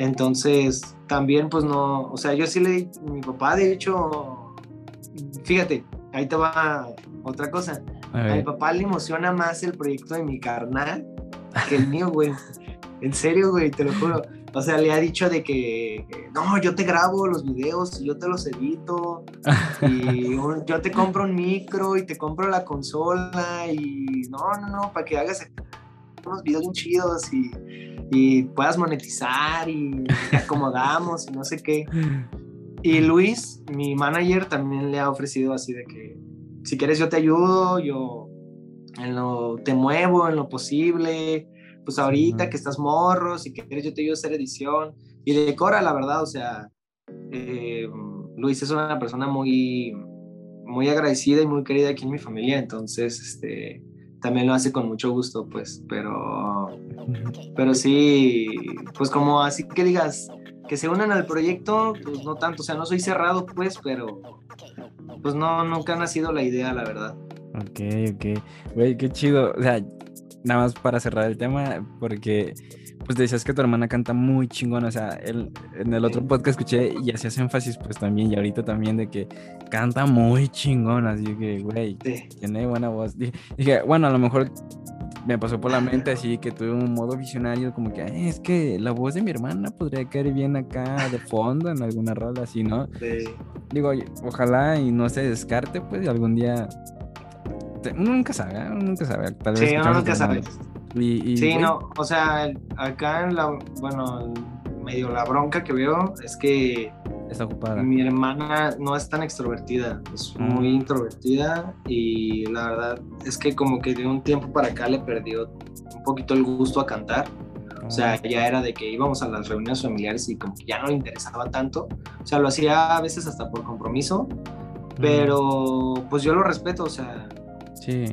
entonces también, pues no, o sea, yo sí le, mi papá, de hecho, fíjate, ahí te va otra cosa. A A mi papá le emociona más el proyecto de mi carnal que el mío, güey. (laughs) En serio, güey, te lo juro. O sea, le ha dicho de que, no, yo te grabo los videos y yo te los edito. Y (laughs) un- yo te compro un micro y te compro la consola. Y no, no, no, para que hagas unos videos bien chidos y, y puedas monetizar y te acomodamos y no sé qué. Y Luis, mi manager, también le ha ofrecido así de que si quieres yo te ayudo, yo en lo, te muevo en lo posible, pues ahorita que estás morro, si quieres yo te ayudo a hacer edición y decora, la verdad, o sea, eh, Luis es una persona muy, muy agradecida y muy querida aquí en mi familia, entonces, este, también lo hace con mucho gusto, pues, pero, pero sí, pues como así que digas, que se unan al proyecto, pues no tanto, o sea, no soy cerrado, pues, pero pues no, nunca ha nacido la idea, la verdad. Ok, ok. Güey, qué chido. O sea, nada más para cerrar el tema, porque pues decías que tu hermana canta muy chingón. O sea, el- en el otro podcast escuché y hacías énfasis pues también, y ahorita también de que canta muy chingón. Así que, güey, Sí. tiene buena voz. Dije, dije, bueno, a lo mejor me pasó por la mente así que tuve un modo visionario como que "Ay, es que la voz de mi hermana podría caer bien acá de fondo en alguna rola así, ¿no? sí. Digo, ojalá y no se descarte, pues, y algún día. uno nunca sabe, ¿eh? uno nunca sabe. Tal vez Sí, uno nunca sabe. Y, y, Sí, no, o sea, acá en la, bueno, medio la bronca que veo es que Está ocupada. mi hermana no es tan extrovertida, es Mm. muy introvertida y la verdad es que como que de un tiempo para acá le perdió un poquito el gusto a cantar. O sea, ya era de que íbamos a las reuniones familiares y como que ya no le interesaba tanto. O sea, lo hacía a veces hasta por compromiso, pero pues yo lo respeto, o sea, Sí,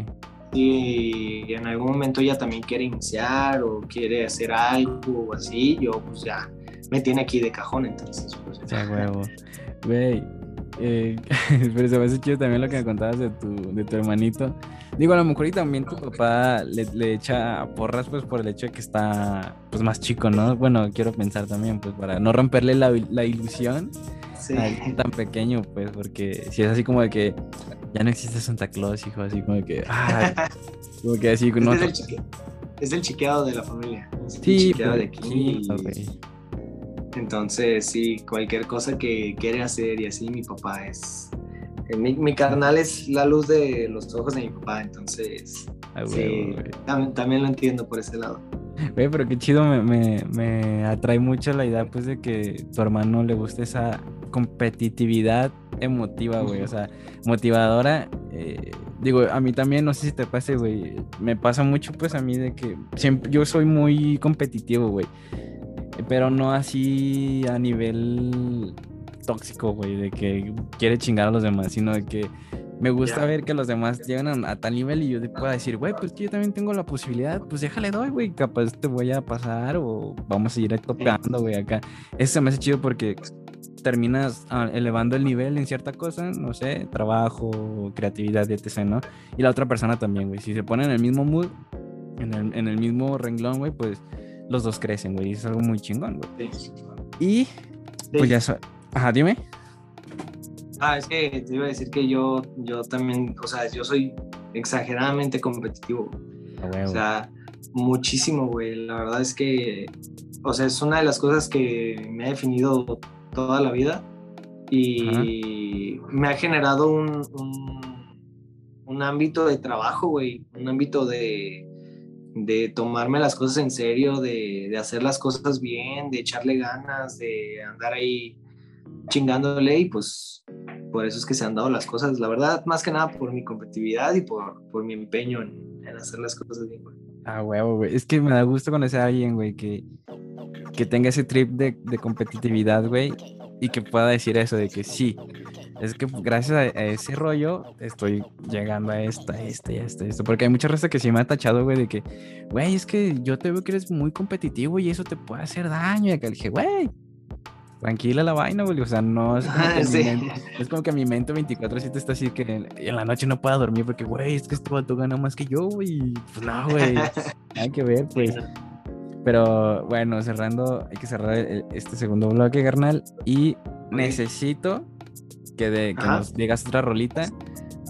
si en algún momento ella también quiere iniciar o quiere hacer algo o así, yo pues ya me tiene aquí de cajón, entonces pues sí, a huevo. Güey, eh, (laughs) pero se me hace chido también lo que me contabas de tu, de tu hermanito. Digo, a lo mejor y también tu papá le, le echa porras, pues, por el hecho de que está, pues, más chico, ¿no? Bueno, quiero pensar también, pues, para no romperle la, la ilusión sí. a tan pequeño, pues, porque si es así como de que ya no existe Santa Claus, hijo, así como de que, (laughs) como que así, no, es, el chique- es el chiqueado de la familia. Es el sí, chiqueado de aquí. Entonces, sí, cualquier cosa que quiere hacer y así, mi papá es. eh, Mi, mi carnal es la luz de los ojos de mi papá, entonces. A huevo, sí, también, también lo entiendo por ese lado. Güey, pero qué chido, me, me, me atrae mucho la idea, pues, de que tu hermano le guste esa competitividad emotiva, güey, o sea, motivadora. eh, digo, a mí también, no sé si te pase, güey, me pasa mucho, pues, a mí de que siempre, yo soy muy competitivo, güey, pero no así a nivel tóxico, güey, de que quiere chingar a los demás, sino de que me gusta ver que los demás llegan a, a tal nivel y yo te pueda decir, güey, pues que yo también tengo la posibilidad, pues déjale doy, güey, capaz te voy a pasar o vamos a ir topeando, güey, acá. Eso se me hace chido porque terminas ah, elevando el nivel en cierta cosa, no sé, trabajo, creatividad, etc., ¿no? Y la otra persona también, güey. Si se ponen en el mismo mood, en el, en el mismo renglón, güey, pues los dos crecen, güey. y Es algo muy chingón, güey. Sí. Y Sí. pues ya... so- Ajá, dime. Ah, es que te iba a decir que yo, yo también, o sea, yo soy exageradamente competitivo. A O sea, muchísimo, güey. La verdad es que, o sea, es una de las cosas que me ha definido toda la vida y me ha generado un, un, un ámbito de trabajo, güey. Un ámbito de, de tomarme las cosas en serio, de, de hacer las cosas bien, de echarle ganas, de andar ahí chingándole y pues por eso es que se han dado las cosas, la verdad, más que nada por mi competitividad y por, por mi empeño en, hacer las cosas bien. Ah, huevo. Es que me da gusto conocer a alguien, güey, que, que tenga ese trip de, de competitividad, güey, y que pueda decir eso, de que sí, es que gracias a, a ese rollo estoy llegando a esto, a esto y a esto. Porque hay mucha raza que sí me ha tachado, güey, de que, güey, es que yo te veo que eres muy competitivo y eso te puede hacer daño. Y acá dije, güey, tranquila la vaina, güey. O sea, no es como que, Ah, mi, sí. mente, es como que mi mente 24-7 está así que en, en la noche no pueda dormir porque, güey, es que este vato gana más que yo, güey. Pues no, güey, (laughs) nada que ver, pues. Pero bueno, cerrando, hay que cerrar el- este segundo bloque, carnal. Y necesito que, de, que nos digas otra rolita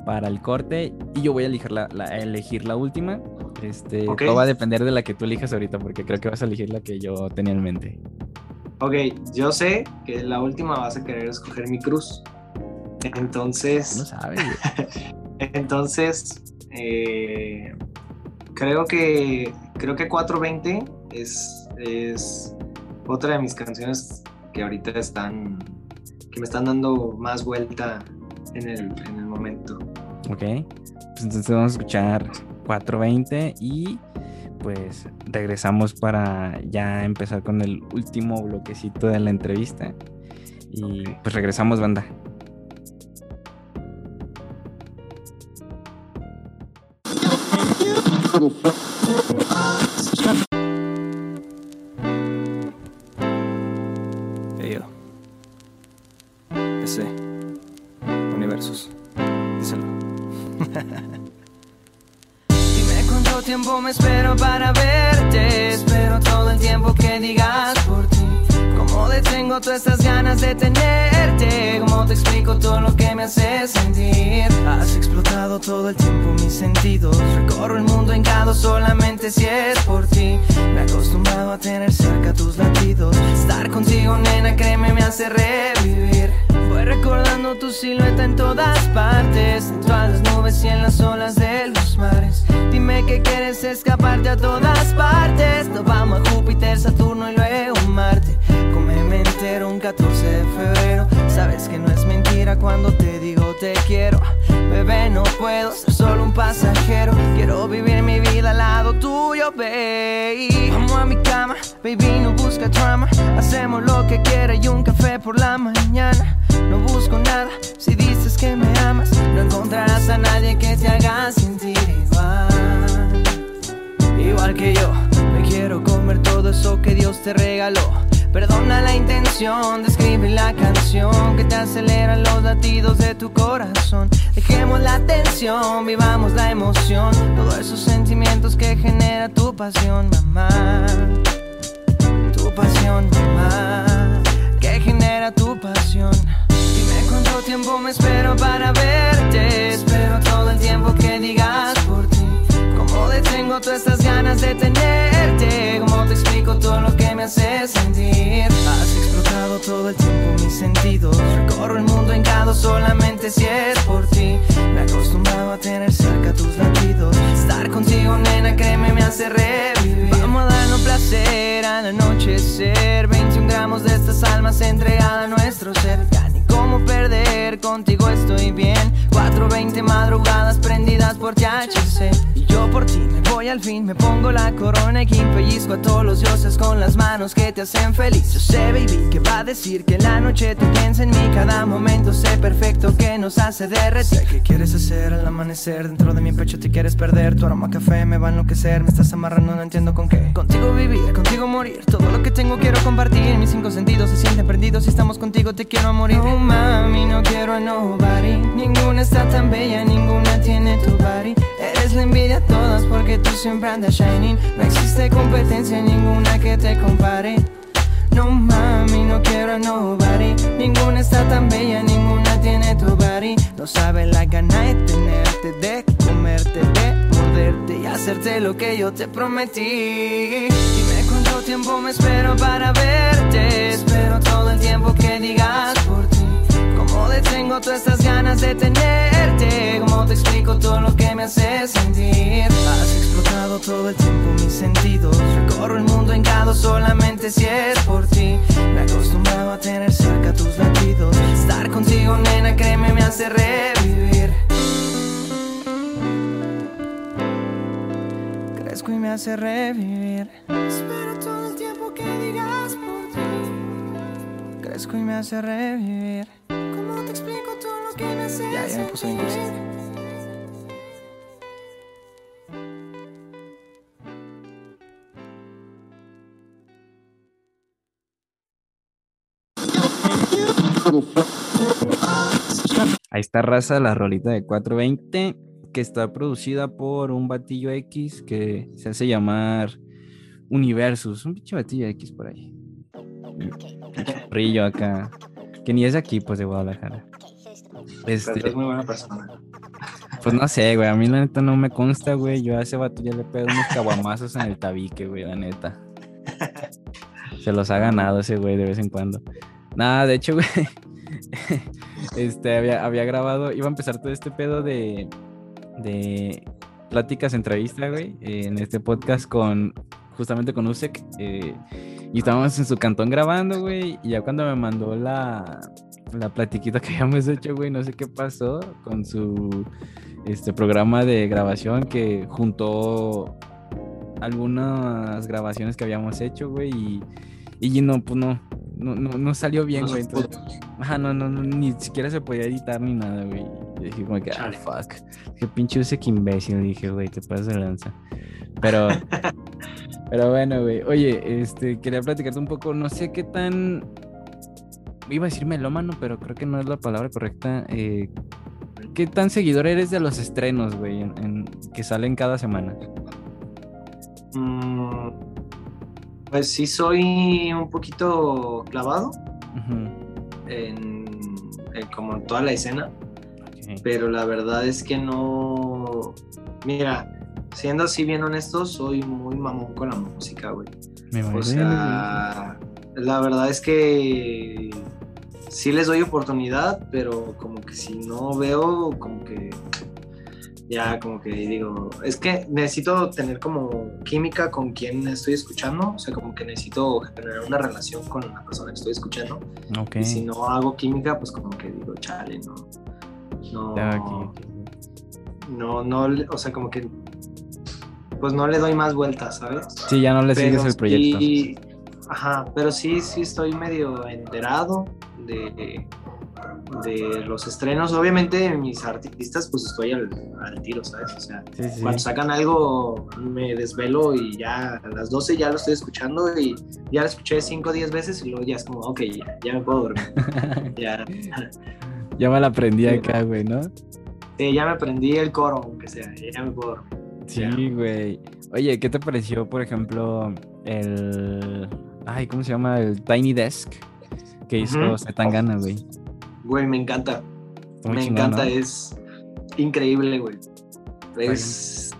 para el corte. Y yo voy a elegir la, elegir la última. Este, Ok. todo va a depender de la que tú elijas ahorita, porque creo que vas a elegir la que yo tenía en mente. Ok, yo sé que la última vas a querer escoger mi cruz. No Entonces, sabes, güey. (laughs) entonces, eh, creo que creo que 420 es, es otra de mis canciones que ahorita están, que me están dando más vuelta en el, en el momento. Ok. Pues entonces vamos a escuchar 420 y pues regresamos para ya empezar con el último bloquecito de la entrevista. Y pues regresamos, banda. Tiempo me espero para verte. Espero todo el tiempo que digas por ti. Cómo detengo todas estas ganas de tenerte. Cómo te explico todo lo que me hace sentir. Has explotado todo el tiempo mis sentidos. Recorro el mundo en cada solamente si es por ti. Me he acostumbrado a tener cerca tus latidos. Estar contigo, nena, créeme, me hace revivir. Voy recordando tu silueta en todas partes, en todas las nubes y en las olas de los mares. Dime escaparte a todas partes. Nos vamos a Júpiter, Saturno y luego Marte. Cómeme entero un 14 de febrero. Sabes que no es mentira cuando te digo te quiero. Bebé, no puedo ser solo un pasajero. Quiero vivir mi vida al lado tuyo, baby. Vamos a mi cama, baby, no busca drama. Hacemos lo que quiera y un café por la mañana. No busco nada, si dices que me amas, no encontrarás a nadie que te haga sentir igual. Igual que yo, me quiero comer todo eso que Dios te regaló. Perdona la intención de escribir la canción que te acelera los latidos de tu corazón. Dejemos la tensión, vivamos la emoción, todos esos sentimientos que genera tu pasión, mamá. Tu pasión, mamá, que genera tu pasión. Dime cuánto tiempo me espero para verte. Espero todo el tiempo que digas detengo todas estas ganas de tenerte. Explico todo lo que me hace sentir. Has explotado todo el tiempo mis sentidos. Recorro el mundo en cada solamente si es por ti. Me he acostumbrado a tener cerca tus latidos. Estar contigo, nena, créeme, me hace revivir. Vamos a darnos placer al anochecer. 21 gramos de estas almas entregadas a nuestro ser. Ya ni cómo perder, contigo estoy bien. 4.20 madrugadas prendidas por THC. Y yo por ti me voy al fin, me pongo la corona y pellizco a todos los dioses con las manos que te hacen feliz. Yo sé, baby, que va a decir que la noche te piensa en mí. Cada momento sé perfecto que nos hace derretir. Sé que quieres hacer al amanecer, dentro de mi pecho te quieres perder. Tu aroma a café me va a enloquecer, me estás amarrando, no entiendo con qué. Contigo vivir, contigo morir, todo lo que tengo quiero compartir. Mis cinco sentidos se sienten prendidos, si estamos contigo te quiero morir. Oh mami, no quiero a nobody, ninguna está tan bella, ninguna tiene tu body. Eres la envidia a todas porque tú siempre andas shining. No existe competencia ninguna que te compare. No mami, no quiero a nobody. Ninguna está tan bella, ninguna tiene tu body No sabe la gana de tenerte, de comerte, de morderte Y hacerte lo que yo te prometí. Dime cuánto tiempo me espero para verte. Espero todo el tiempo que digas por ti Cómo detengo todas estas ganas de tenerte. Cómo te explico todo lo que me hace sentir Has explotado todo el tiempo mis sentidos. Recorro el mundo en cada solamente si es por ti. Me he acostumbrado a tener cerca tus latidos. Estar contigo nena créeme me hace revivir. Crezco y me hace revivir. Espero todo el tiempo que digas por ti Crezco y me hace revivir ¿Cómo te explico todo lo Ya, ya me puso bien. Ahí está raza, la rolita de 420, que está producida por un batillo X que se hace llamar Universus, un pinche batillo X por ahí. Rillo acá, que ni es de aquí, pues de Guadalajara. Este, es muy buena persona. pues no sé, güey, a mí la neta no me consta, güey. Yo a ese vato ya le pego unos caguamazos en el tabique, güey, la neta. Se los ha ganado ese güey de vez en cuando. Nada, de hecho, güey, (laughs) este, había, había grabado, iba a empezar todo este pedo de, de pláticas, entrevista, güey, en este podcast con, justamente con Usek. eh, y estábamos en su cantón grabando, güey, y ya cuando me mandó la, la platiquita que (laughs) habíamos hecho, güey, no sé qué pasó con su este programa de grabación que juntó algunas grabaciones que habíamos hecho, güey, y, y no, pues no, no, no, no salió bien, güey. entonces- Ajá, no, no, no, ni siquiera se podía editar ni nada, güey. Y dije como que, ah, fuck. Qué pinche use que imbécil, dije, güey, te pasas de lanza. Pero, (laughs) pero bueno, güey. Oye, este, quería platicarte un poco, no sé qué tan... Iba a decir melómano, pero creo que no es la palabra correcta. eh, ¿Qué tan seguidor eres de los estrenos, güey, en- en- que salen cada semana? Mm, pues sí soy un poquito clavado en, en como en toda la escena, pero la verdad es que no... Mira, siendo así bien honesto, soy muy mamón con la música, güey. Me O sea, la verdad es que sí les doy oportunidad, pero como que si no veo, como que ya como que digo, es que necesito tener como química con quien estoy escuchando, o sea, como que necesito generar una relación con la persona que estoy escuchando. güey. Ok. Y si no hago química, pues como que digo, chale, no. No, no, no, o sea, como que pues no le doy más vueltas, ¿sabes? Sí, ya no le sigues el proyecto. sí- ajá, pero sí, sí estoy medio enterado de, de los estrenos. Obviamente mis artistas, pues estoy al, al tiro, ¿sabes? O sea, Sí, sí. cuando sacan algo me desvelo y ya a las 12 ya lo estoy escuchando y ya lo escuché 5 o 10 veces y luego ya es como, ok, ya, ya me puedo dormir. (laughs) ya, ya me la aprendí Sí. acá, güey, ¿no? sí, ya me aprendí el coro, aunque sea, ya me puedo dormir. Sí, güey. Oye, ¿qué te pareció, por ejemplo, el. Ay, ¿cómo se llama? El Tiny Desk que hizo Ujú. Zetangana, güey. Güey, me encanta. Está me encanta, ¿no? es increíble, güey. Es.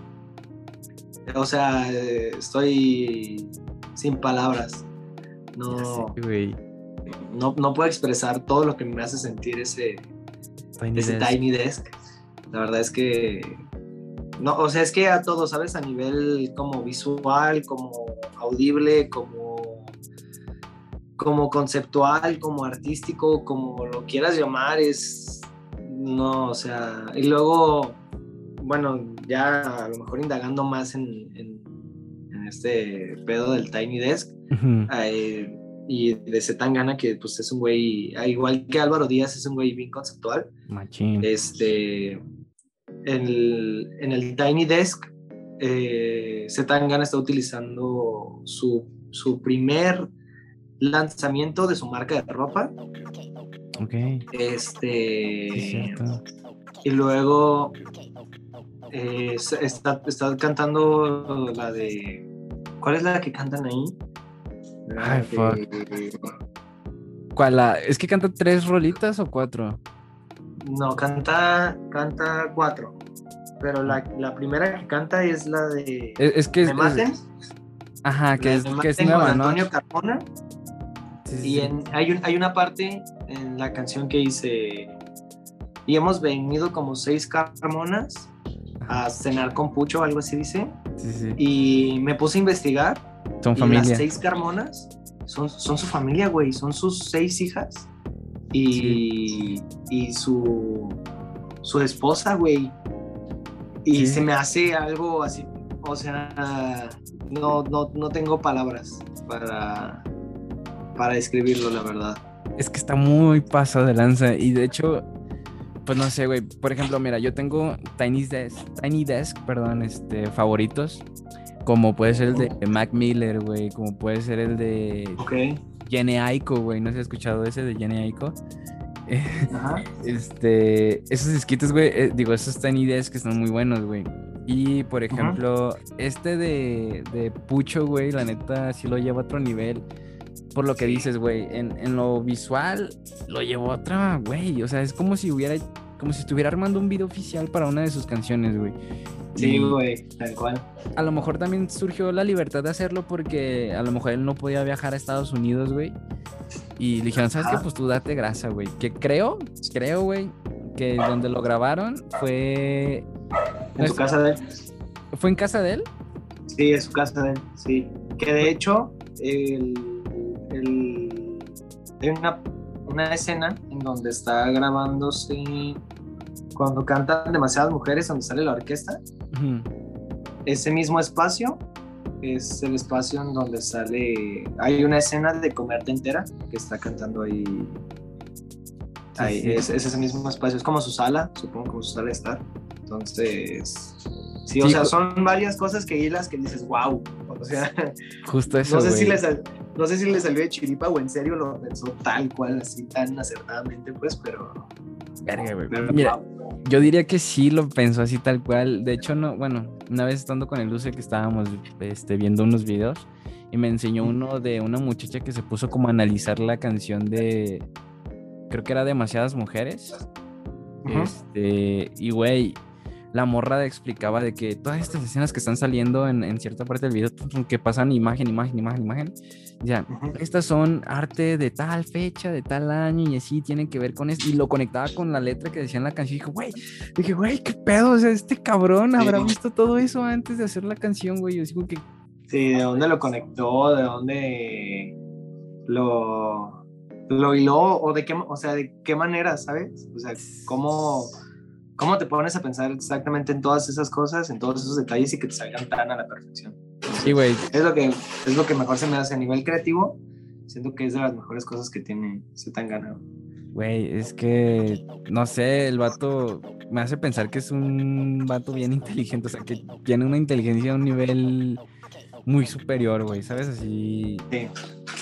O sea, estoy sin palabras. No, sé, no, no puedo expresar todo lo que me hace sentir ese, Tiny ese Desk. Tiny Desk. La verdad es que. No, o sea, es que a todos, ¿sabes? A nivel como visual, como audible, como. Como conceptual, como artístico, como lo quieras llamar, es. No, o sea. Y luego, bueno, ya a lo mejor indagando más en, en- en este pedo del Tiny Desk. Ujú. eh, y de Zetangana, que pues es un güey, ah, igual que Álvaro Díaz, es un güey bien conceptual. Machín. Este, en el, en el Tiny Desk, eh, Zetangana está utilizando su, su primer lanzamiento de su marca de ropa. Ok. Este, Sí, y luego eh, está, está cantando la de. ¿Cuál es la que cantan ahí? La Ay, fuck. ¿Cuál? La... ¿Es que canta tres rolitas o cuatro? No, canta, canta cuatro. Pero la, la primera que canta es la de Es, es que es. Me Maten. es- Ajá, que la es, que es nueva, ¿no? Antonio Carmona. Sí, Y en- hay, un- hay una parte en la canción que dice: Y hemos venido como seis Carmonas a cenar con Pucho, algo así dice. Y me puse a investigar. Son y familia. las seis Carmonas son, son su familia, güey. Son sus seis hijas. Y, y su, su esposa, güey. Y se me hace algo así. O sea, no, no, no tengo palabras para, para describirlo, la verdad. Es que está muy pasado de lanza. Y de hecho, pues no sé, güey. Por ejemplo, mira, yo tengo Tiny Desk, Tiny Desk, perdón, este, favoritos. Como puede ser el de Mac Miller, güey. Como puede ser el de Ok. Jenny Aiko, güey. ¿No se ha escuchado ese de Jenny Aiko? (laughs) Ajá. Este, esos esquites, güey, eh, digo, esos Tiny Desk que son muy buenos, güey. Y, por ejemplo, este de, de Pucho, güey, la neta sí lo lleva a otro nivel. Por lo que dices, güey, en, en lo visual lo llevó a otra, güey. O sea, es como si hubiera, como si estuviera armando un video oficial para una de sus canciones, güey. Sí, güey, tal cual. A lo mejor también surgió la libertad de hacerlo porque a lo mejor él no podía viajar a Estados Unidos, güey. Y le dijeron, ¿sabes qué? Pues tú date grasa, güey. Que creo, creo, güey, que donde lo grabaron fue... En su casa de él. ¿Fue en casa de él? Sí, en su casa de él, sí. Que de hecho, el- hay una, una escena en donde está grabándose cuando cantan demasiadas mujeres, donde sale la orquesta. Ujú. Ese mismo espacio es el espacio en donde sale. Hay una escena de comerte entera que está cantando ahí. Sí, ahí sí. Es, es ese mismo espacio, es como su sala, supongo como su sala de estar. Entonces, sí, o Sí, sea, ju- son varias cosas que hilas que dices, wow. O sea, Justo (laughs) eso, no sé, si güey. No sé si le salió de chiripa o en serio lo pensó tal cual, así tan acertadamente, pues, pero. Verga, güey. pero Mira, wow. yo diría que sí lo pensó así tal cual. De hecho, no, bueno, una vez estando con el Luce que estábamos este, viendo unos videos y me enseñó uno de una muchacha que se puso como a analizar la canción de, creo que era Demasiadas Mujeres. Este, y güey, la morra explicaba de que todas estas escenas que están saliendo en, en cierta parte del video, que pasan imagen, imagen, imagen, imagen, ya, estas son arte de tal fecha, de tal año y así tienen que ver con esto. Y lo conectaba con la letra que decía en la canción. Y dije, güey, dije, güey, qué pedo. O sea, este cabrón habrá Sí. visto todo eso antes de hacer la canción, güey. Yo digo que, Sí, de dónde lo conectó, de dónde lo, lo hiló, o de qué, o sea, de qué manera, ¿sabes? O sea, cómo, cómo te pones a pensar exactamente en todas esas cosas, en todos esos detalles y que te salgan tan a la perfección. sí, güey. Es lo que, es lo que mejor se me hace a nivel creativo. Siento que es de las mejores cosas que tiene Zetangana. Güey, es que, no sé, el vato me hace pensar que es un vato bien inteligente, o sea, que tiene una inteligencia a un nivel muy superior, güey, ¿sabes? Así, Sí.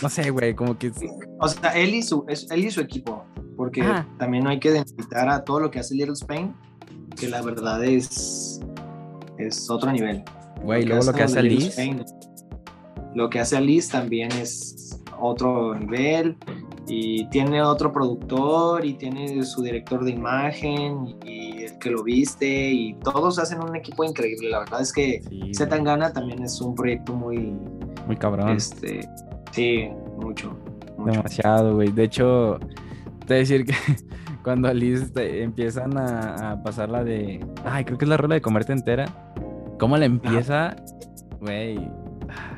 no sé, güey, como que... O sea, él y su, él y su equipo, porque Ajá. también no hay que demeritar a todo lo que hace Little Spain, que la verdad es, es otro nivel. Güey, luego lo que hace Spain, lo que hace Alice también es otro nivel y tiene otro productor y tiene su director de imagen y el que lo viste y todos hacen un equipo increíble. La verdad es que sí, Zetangana también es un proyecto muy, muy cabrón. este, sí, mucho, mucho. Demasiado, güey. De hecho, te voy a decir que (laughs) cuando a Liz te- empiezan a, a pasar la de. Ay, creo que es la rola de comerte entera. ¿Cómo la empieza? Güey.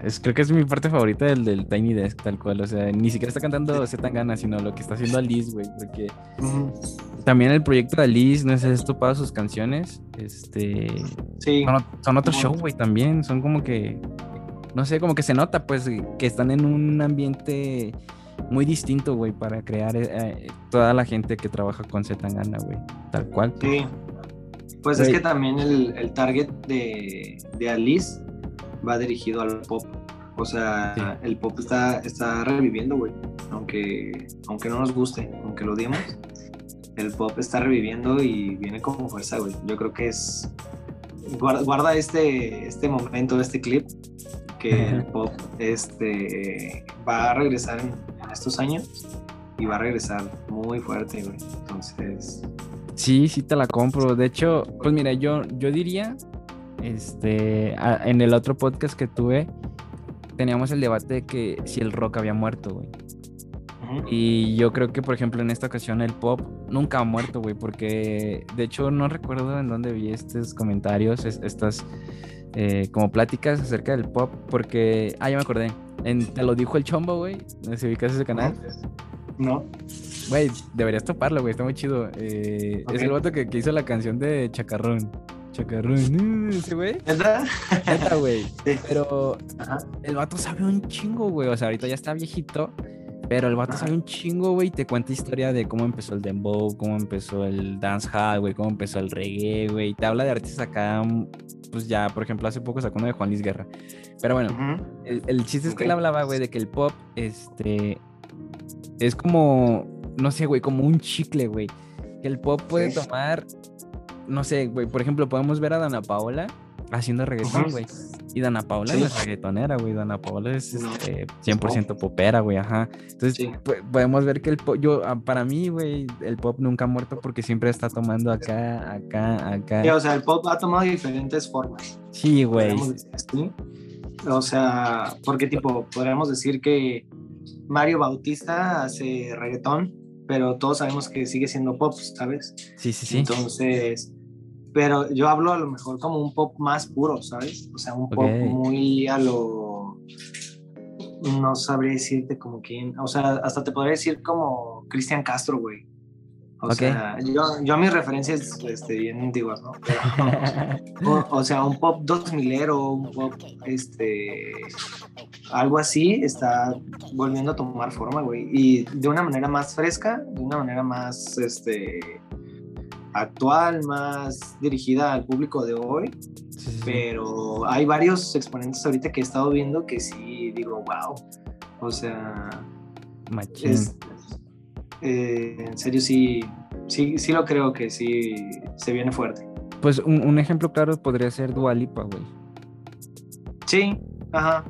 Es, creo que es mi parte favorita del, del Tiny Desk, tal cual. O sea, ni siquiera está cantando Z Tangana, sino lo que está haciendo Alice, güey. Porque Ujú. también el proyecto de Alice, no sé, esto para sus canciones. Este. Sí, Son, son otro show, güey, también. Son como que. No sé, como que se nota, pues, que están en un ambiente muy distinto, güey, para crear eh, eh, toda la gente que trabaja con Zetangana, güey. Tal cual. Sí. Pues es que también el, el target de, de Alice va dirigido al pop. O sea, Sí. el pop está, está reviviendo, güey. Aunque, aunque no nos guste, aunque lo odiemos, el pop está reviviendo y viene con fuerza, güey. Yo creo que es. Guarda, guarda este, este momento, este clip, que el pop este, va a regresar en, en estos años y va a regresar muy fuerte, güey. Entonces, Sí, sí te la compro. De hecho, pues mira, yo, yo diría, este, a- en el otro podcast que tuve, teníamos el debate de que si el rock había muerto, güey. Y yo creo que, por ejemplo, en esta ocasión el pop nunca ha muerto, güey, porque de hecho no recuerdo en dónde vi estos comentarios, es- estas eh, como pláticas acerca del pop, porque, ah, ya me acordé, en, te lo dijo el chombo, güey, no sé si ubicas ese canal. No. Güey, deberías toparlo, güey, está muy chido. Eh, Es el vato que, que hizo la canción de Chacarrón. Chacarrón, uh, ese güey. Neta, güey. (laughs) Sí. Pero Ajá. el vato sabe un chingo, güey. O sea, ahorita ya está viejito. Pero el vato sabe un chingo, güey, y te cuenta historia de cómo empezó el dembow, cómo empezó el dancehall, güey, cómo empezó el reggae, güey. Te habla de artistas acá, pues ya, por ejemplo, hace poco sacó uno de Juan Luis Guerra. Pero bueno, el, el chiste es que él hablaba, güey, de que el pop, este, es como, no sé, güey, como un chicle, güey. Que el pop puede tomar, no sé, güey, por ejemplo, podemos ver a Dana Paola haciendo reggaetón, güey. Y Dana Paola Sí. no es reggaetonera, güey. Dana Paola es No, este, 100% popera, güey, ajá. Entonces, Sí. podemos ver que el pop, yo, ah, para mí, güey, el pop nunca ha muerto porque siempre está tomando acá, acá, acá. Sí, o sea, el pop ha tomado diferentes formas. Sí, güey. O sea, porque tipo, podríamos decir que Mario Bautista hace reggaetón, pero todos sabemos que sigue siendo pop, ¿sabes? Sí, sí, sí. Entonces, pero yo hablo a lo mejor como un pop más puro, ¿sabes? O sea, un pop muy a lo... No sabría decirte como quién, o sea, hasta te podría decir como Cristian Castro, güey. O sea, yo, yo a mis referencias este, bien antiguas, ¿no? Pero- o, o sea, un pop 2000 un pop, este, algo así está volviendo a tomar forma, güey. Y de una manera más fresca, de una manera más, este, actual, más dirigida al público de hoy. Sí, sí, sí. Pero hay varios exponentes ahorita que he estado viendo que sí digo, wow. O sea, es, eh, en serio sí, sí, sí lo creo que sí se viene fuerte. Pues un, un ejemplo claro podría ser Dualipa, güey. Sí, ajá.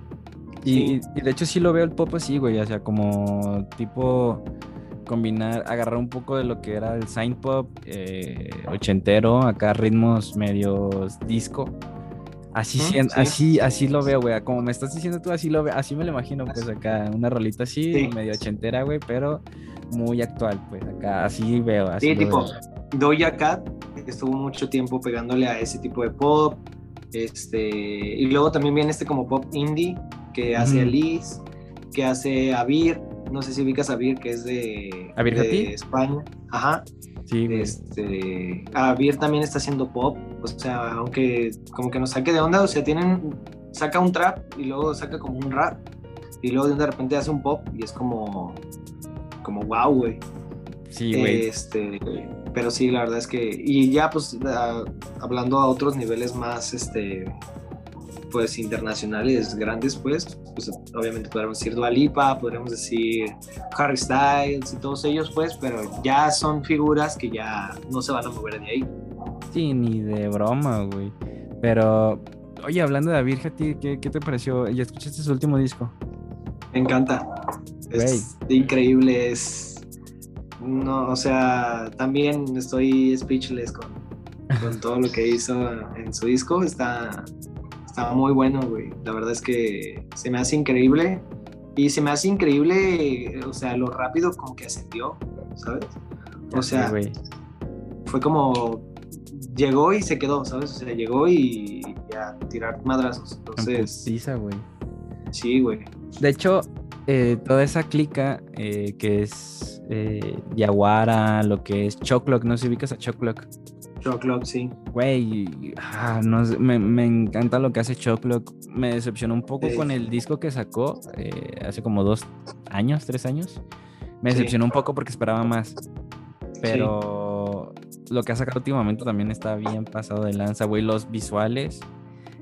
Y, Sí. y- y de hecho sí lo veo el pop así, güey. O sea, como tipo combinar, agarrar un poco de lo que era el sign pop eh, ochentero, acá ritmos medios disco. Así, sí. así, así lo veo, güey. Como me estás diciendo tú, así lo veo, así me lo imagino, pues acá, una rolita así, Sí. medio ochentera, güey, pero muy actual, pues acá, así veo, así Sí, tipo, veo. Doja Cat estuvo mucho tiempo pegándole a ese tipo de pop. Este, y luego también viene este como pop indie que hace Ujú. Liz, que hace Avir. No sé si ubicas a Avir, que es de. España. Ajá. Sí. Este, Avir también está haciendo pop. O sea, aunque como que nos saque de onda, o sea, tienen, saca un trap y luego saca como un rap. Y luego de repente hace un pop y es como, como wow, güey. Sí, güey. Este, pero sí, la verdad es que, y ya pues a- hablando a otros niveles más, este, pues internacionales grandes, pues, pues obviamente podríamos decir Dua Lipa, podríamos decir Harry Styles y todos ellos, pues, pero ya son figuras que ya no se van a mover de ahí. Sí, ni de broma, güey. Pero, oye, hablando de David, ¿a ti qué, qué te pareció? ¿Ya escuchaste su último disco? Me encanta. Es increíble, es... No, o sea, también estoy speechless con, con todo lo que hizo en su disco. Está, está muy bueno, güey. La verdad es que se me hace increíble. Y se me hace increíble, o sea, lo rápido con que ascendió, ¿sabes? O sea, fue como... Llegó y se quedó, ¿sabes? O sea, llegó y, y a tirar madrazos. En Entonces, güey. sí, güey. De hecho, eh, toda esa clica eh, que es eh, Yaguara, lo que es Choclock, no sé si ubicas a Choclock. Choclock, sí. Güey, ah, no sé, me, me encanta lo que hace Choclock. Me decepcionó un poco Sí. con el disco que sacó eh, hace como dos años, tres años. Me Sí. decepcionó un poco porque esperaba más. Pero lo que ha sacado últimamente también está bien pasado de lanza, güey. Los visuales,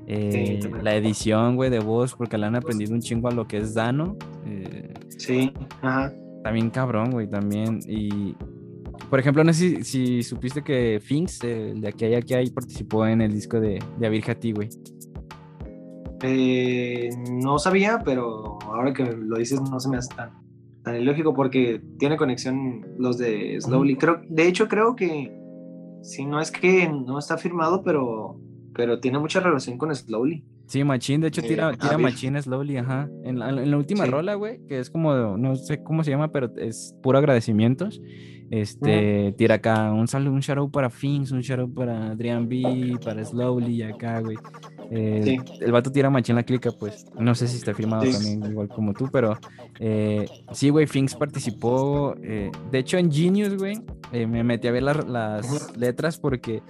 eh, la edición, güey, de voz, porque le han aprendido un chingo a lo que es Dano. eh, Sí, ajá. también cabrón, güey, también. Y, por ejemplo, no sé si, si supiste que Finks, el de aquí hay, aquí hay, participó en el disco de, de Abir Jati, güey. Eh, no sabía, pero ahora que lo dices no se me hace tan, tan ilógico porque tiene conexión los de Slowly. Creo, de hecho, creo que si no es que no está firmado, pero, pero tiene mucha relación con Slowly. Sí, Machín, de hecho, Eh, tira, tira. Machín Slowly, ajá. En la, en la última Sí. rola, güey, que es como, no sé cómo se llama, pero es puro agradecimientos. Este, tira acá un saludo, un shout out para Finks, un shout out para Adrian B, para Slowly y acá, güey. Eh, Sí. El vato tira Machín la clica, pues. No sé si está firmado Sí. también, igual como tú, pero eh, sí, güey, Finks participó. eh, de hecho, en Genius, güey, eh, me metí a ver la- las letras porque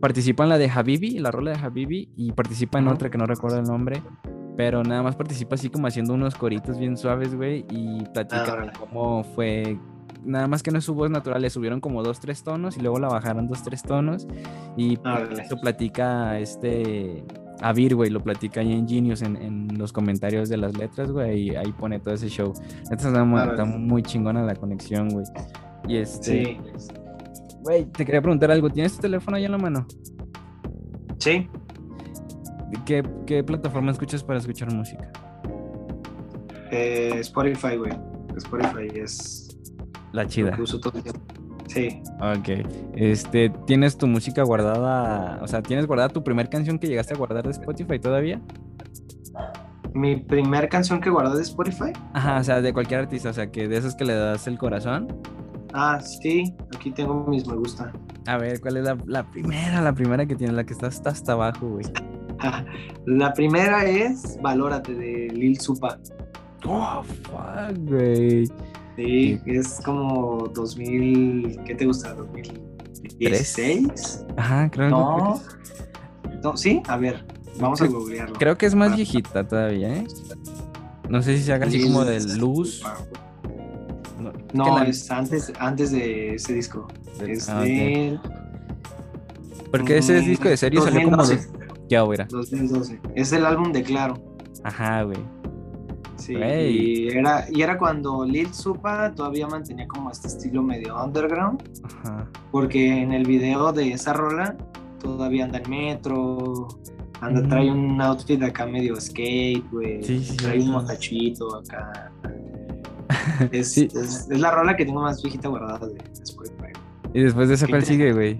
participa en la de Habibi, la rola de Habibi, y participa en otra que no recuerdo el nombre. pero nada más participa así como haciendo unos coritos bien suaves, güey, y platica Ah, cómo fue. Nada más que no es su voz natural, le subieron como dos, tres tonos y luego la bajaron dos, tres tonos. Y Ah, eso platica este. Avir, güey, lo platica ahí en Genius en, en los comentarios de las letras, güey, y ahí pone todo ese show. Neta está muy, está muy chingona la conexión, güey. Y este. Sí, Güey, te quería preguntar algo. ¿Tienes tu teléfono ahí en la mano? sí. ¿Qué, qué plataforma escuchas para escuchar música? Eh, Spotify, güey. Spotify es La lo chida. que uso todo el tiempo. Sí. Ok. Este, ¿tienes tu música guardada? O sea, ¿tienes guardada tu primer canción que llegaste a guardar de Spotify todavía? Mi primer canción que guardé de Spotify. Ajá, o sea, de cualquier artista, o sea, que de esos que le das el corazón. Ah, sí. Aquí tengo mis me gusta. A ver, ¿cuál es la, la primera, la primera que tienes, la que está hasta, hasta abajo, güey? (laughs) La primera es Valórate de Lil Supa. Oh, fuck, güey. Sí, es como 2000, ¿qué te gusta? 2016. Ajá, creo, No. No, sí, a ver, vamos a googlearlo. creo que es más Ah. viejita todavía, ¿eh? No sé si se haga así como de luz. Que No, es antes, antes de ese disco. Es ah, Porque ese mm, disco de serie salió como... 2012. de- Ya, güey. 2012. Es el álbum de Claro. Ajá, güey. Sí, y era, y era cuando Lil Supa todavía mantenía como este estilo medio underground, Ajá. porque en el video de esa rola todavía anda en metro, anda, Mm. trae un outfit acá medio skate, güey, Sí, sí, trae sí. un motachito acá. (laughs) Es, Sí. es, es la rola que tengo más viejita guardada de Spotify. Y después de esa, ¿Qué ¿cuál sigue, güey?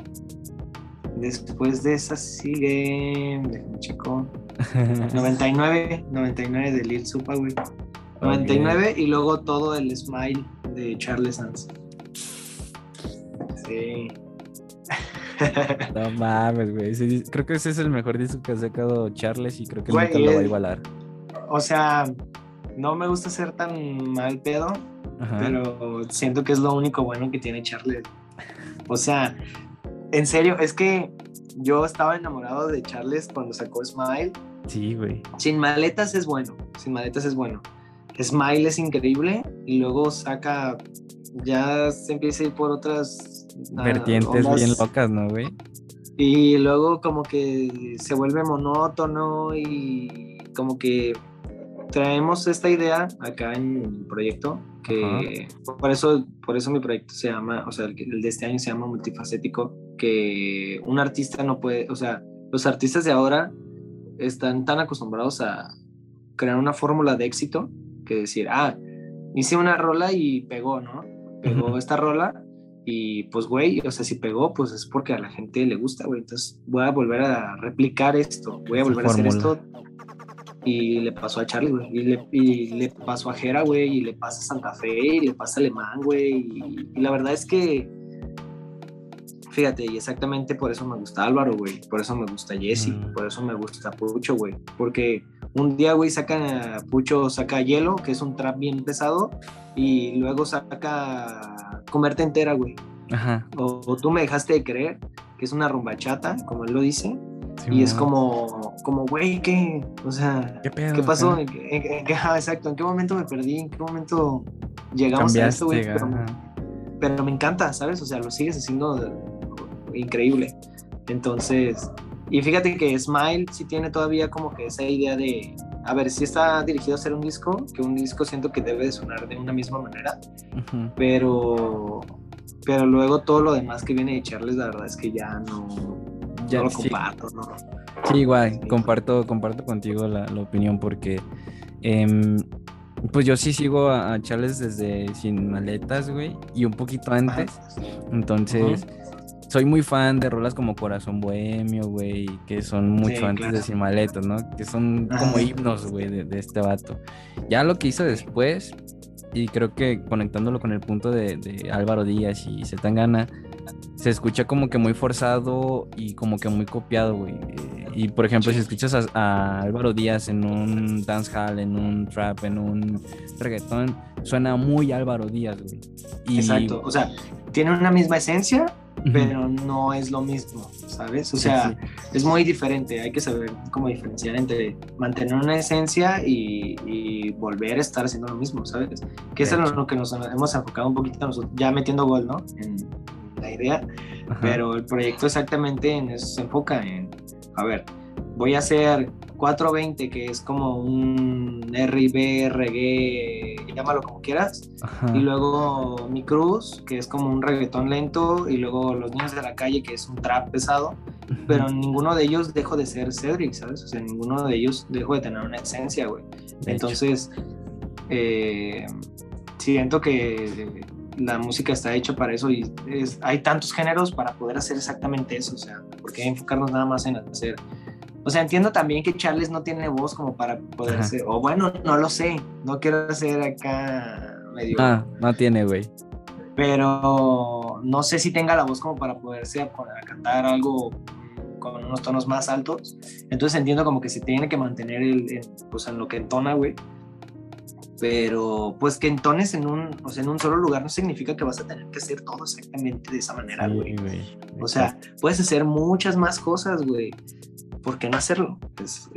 Después de esa sigue, déjame checo, (laughs) 99, 99 de Lil Supa, güey. 99 y luego todo el Smile de Charles Sands. Sí. No (laughs) mames, güey. Creo que ese es el mejor disco que ha sacado Charles y creo que Güey, nunca lo va a igualar. o sea, no me gusta ser tan mal pedo, Ajá. pero siento que es lo único bueno que tiene Charles. O sea, en serio, es que yo estaba enamorado de Charles cuando sacó Smile. Sí, güey. Sin maletas es bueno, sin maletas es bueno. Smile es increíble y luego saca, ya se empieza a ir por otras ah, Vertientes bien locas, ¿no, güey? Y luego como que se vuelve monótono y como que traemos esta idea acá en el proyecto que por eso por eso mi proyecto se llama, o sea, el, de este año se llama multifacético, que un artista no puede, o sea, los artistas de ahora están tan acostumbrados a crear una fórmula de éxito que decir, ah, hice una rola y pegó, ¿no? Pegó esta rola y pues, güey, o sea, si pegó, pues es porque a la gente le gusta, güey. Entonces voy a volver a replicar esto, voy a Esa volver a hacer fórmula. esto. Y le pasó a Charlie, güey. Y le, y le pasó a Jera, güey. Y le pasa a Santa Fe. Y le pasa a Alemán, güey. Y, y la verdad es que, fíjate, y exactamente por eso me gusta Álvaro, güey. Por eso me gusta Jesse. Mm. Por eso me gusta Pucho, güey. Porque un día, güey, saca Pucho, saca Hielo, que es un trap bien pesado. Y luego saca Comerte entera, güey. Ajá. O, o tú me dejaste de creer, que es una rumbachata, como él lo dice. Y es como, como, güey, ¿qué? O sea, ¿Qué pedo? ¿qué pasó? ¿En en en exacto, ¿en qué momento me perdí? ¿En qué momento llegamos a esto, güey? Cambiaste, Pero, pero me encanta, ¿sabes? O sea, lo sigues haciendo increíble. Entonces, y fíjate que Smile sí tiene todavía como que esa idea de, a ver, si está dirigido a hacer un disco, que un disco siento que debe de sonar de una misma manera, Ujú. pero pero luego todo lo demás que viene de Charles la verdad es que ya no, Ya, no lo sí. comparto no Sí, igual, Sí. comparto, comparto contigo la, la opinión porque em, pues yo sí sigo a, a Charles desde Sin Maletas, güey, y un poquito antes. Entonces, soy muy fan de rolas como Corazón Bohemio, güey, que son mucho Sí, antes de. Sin Maletas, ¿no? Que son Ajá. como himnos, güey, de, de este vato. Ya lo que hizo después, y creo que conectándolo con el punto de, de Álvaro Díaz y Zetangana, se escucha como que muy forzado y como que muy copiado, güey. Y por ejemplo, Sí. si escuchas a, a Álvaro Díaz en un dancehall, en un trap, en un reggaetón, suena muy Álvaro Díaz, güey. Y exacto o sea tiene una misma esencia pero no es lo mismo, ¿sabes? O sea, es muy diferente, hay que saber cómo diferenciar entre mantener una esencia y, volver a estar haciendo lo mismo, ¿sabes? Que es lo que nos hemos enfocado un poquito nosotros, ya metiendo gol, ¿no? En la idea, pero el proyecto exactamente en eso se enfoca, en, a ver, voy a hacer 420, que es como un RB, reggae, llámalo como quieras. Y luego Mi Cruz, que es como un reggaetón lento. Y luego Los Niños de la Calle, que es un trap pesado. Pero ninguno de ellos dejó de ser Cedric, ¿sabes? O sea, ninguno de ellos dejó de tener una esencia, güey. Entonces, eh, siento que la música está hecha para eso y hay tantos géneros para poder hacer exactamente eso. O sea, porque enfocarnos nada más en hacer o sea, entiendo también que Charles no tiene voz como para poder ser, o bueno, no lo sé, no quiero ser acá medio... Ah, no tiene, güey. Pero no sé si tenga la voz como para poderse a, cantar algo con unos tonos más altos. Entonces entiendo como que se tiene que mantener el, pues en lo que entona, güey. Pero pues que entones en un, o sea, en un solo lugar no significa que vas a tener que hacer todo exactamente de esa manera, güey. o sea, puedes hacer muchas más cosas, güey. ¿por qué no hacerlo? Es,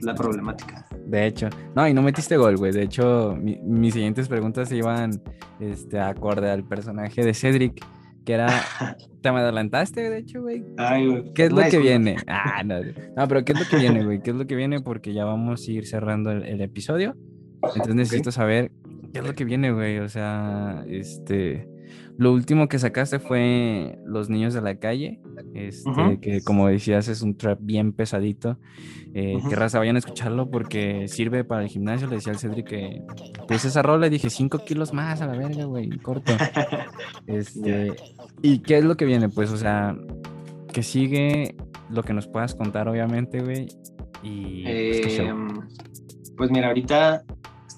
la problemática. De hecho, no, y no metiste gol, güey. De hecho, mis siguientes preguntas iban este, acorde al personaje de Cedric, que era. (laughs) Te me adelantaste, de hecho, güey. Ay, güey. ¿Qué es lo que viene? Ah, no. No, pero ¿qué es lo que viene, güey? ¿Qué es lo que viene? Porque ya vamos a ir cerrando el, episodio. Entonces necesito saber qué es lo que viene, güey. O sea, este. Lo último que sacaste fue Los Niños de la Calle, este, que como decías es un trap bien pesadito. Eh, Que raza, vayan a escucharlo porque sirve para el gimnasio. Le decía al Cedric que pues esa rola, dije 5 kilos más a la verga, güey, corto. (laughs) este, ¿Y qué es lo que viene? Pues, o sea, que sigue lo que nos puedas contar, obviamente, güey. Y pues, em, pues mira, ahorita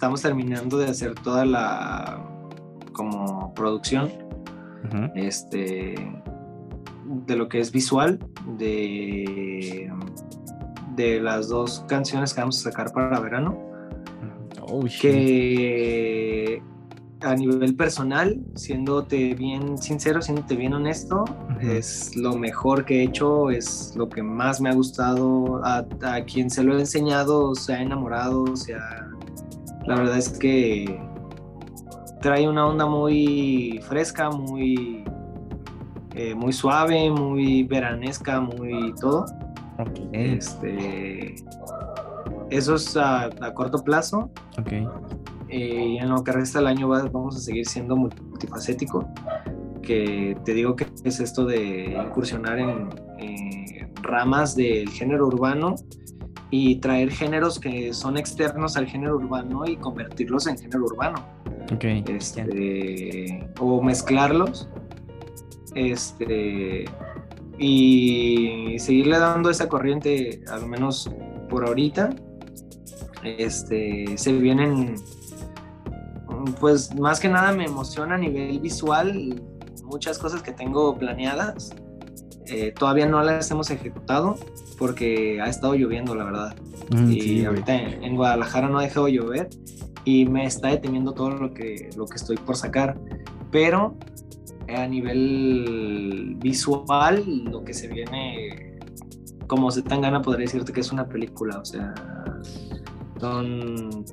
estamos terminando de hacer toda la como producción este, de lo que es visual de, de las dos canciones que vamos a sacar para verano. Oh, que a nivel personal, siéndote bien sincero, siéndote bien honesto, es lo mejor que he hecho, es lo que más me ha gustado, a, a, quien se lo he enseñado se ha enamorado, o sea, la verdad es que trae una onda muy fresca, muy, eh, muy suave, muy veranesca, muy todo. Este, eso es a, corto plazo. Okay. Eh, en lo que resta del año vamos a seguir siendo multifacético. Que te digo que es esto de incursionar en ramas del género urbano y traer géneros que son externos al género urbano y convertirlos en género urbano. Este, o mezclarlos. Este, y seguirle dando esa corriente, al menos por ahorita. Este, se vienen, pues más que nada me emociona a nivel visual muchas cosas que tengo planeadas. Eh, todavía no las hemos ejecutado porque ha estado lloviendo, la verdad. Mm, y ahorita en, Guadalajara no ha dejado llover y me está deteniendo todo lo que, lo que estoy por sacar. Pero a nivel visual, lo que se viene, como se tan gana, podría decirte que es una película. O sea, son,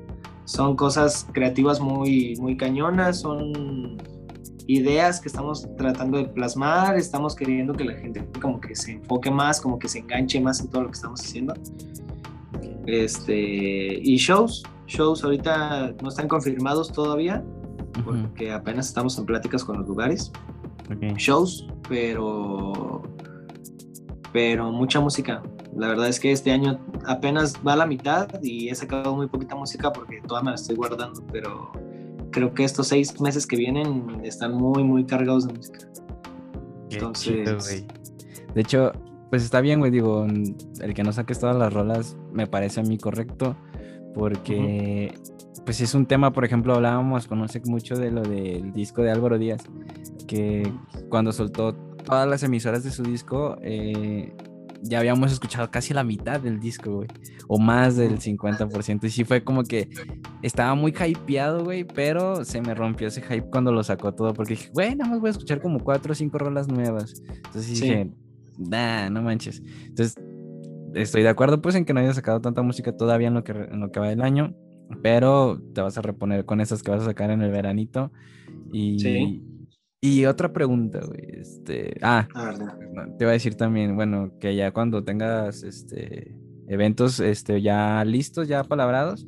son cosas creativas muy, muy cañonas, son ideas que estamos tratando de plasmar, estamos queriendo que la gente como que se enfoque más, como que se enganche más en todo lo que estamos haciendo. Este, y shows, shows ahorita no están confirmados todavía, porque apenas estamos en pláticas con los lugares. Shows, pero pero mucha música. La verdad es que este año apenas va a la mitad y he sacado muy poquita música porque toda me la estoy guardando, pero creo que estos seis meses que vienen están muy, muy cargados de música. Entonces... de hecho, pues está bien, güey, digo, el que no saques todas las rolas me parece a mí correcto, porque pues es un tema, por ejemplo, hablábamos, conoce mucho de lo del disco de Álvaro Díaz, que cuando soltó todas las emisoras de su disco, eh, ya habíamos escuchado casi la mitad del disco, güey. O más del 50%. Y sí fue como que estaba muy hypeado, güey, pero se me rompió ese hype cuando lo sacó todo. Porque dije, güey, nada más voy a escuchar como cuatro o cinco rolas nuevas. Entonces dije, nah, no manches. Entonces, estoy de acuerdo pues en que no haya sacado tanta música todavía en lo que, en lo que va del año. Pero te vas a reponer con esas que vas a sacar en el veranito. Y, Sí. Y otra pregunta, güey. Este, ah, te iba a decir también, bueno, que ya cuando tengas este eventos este ya listos, ya palabrados,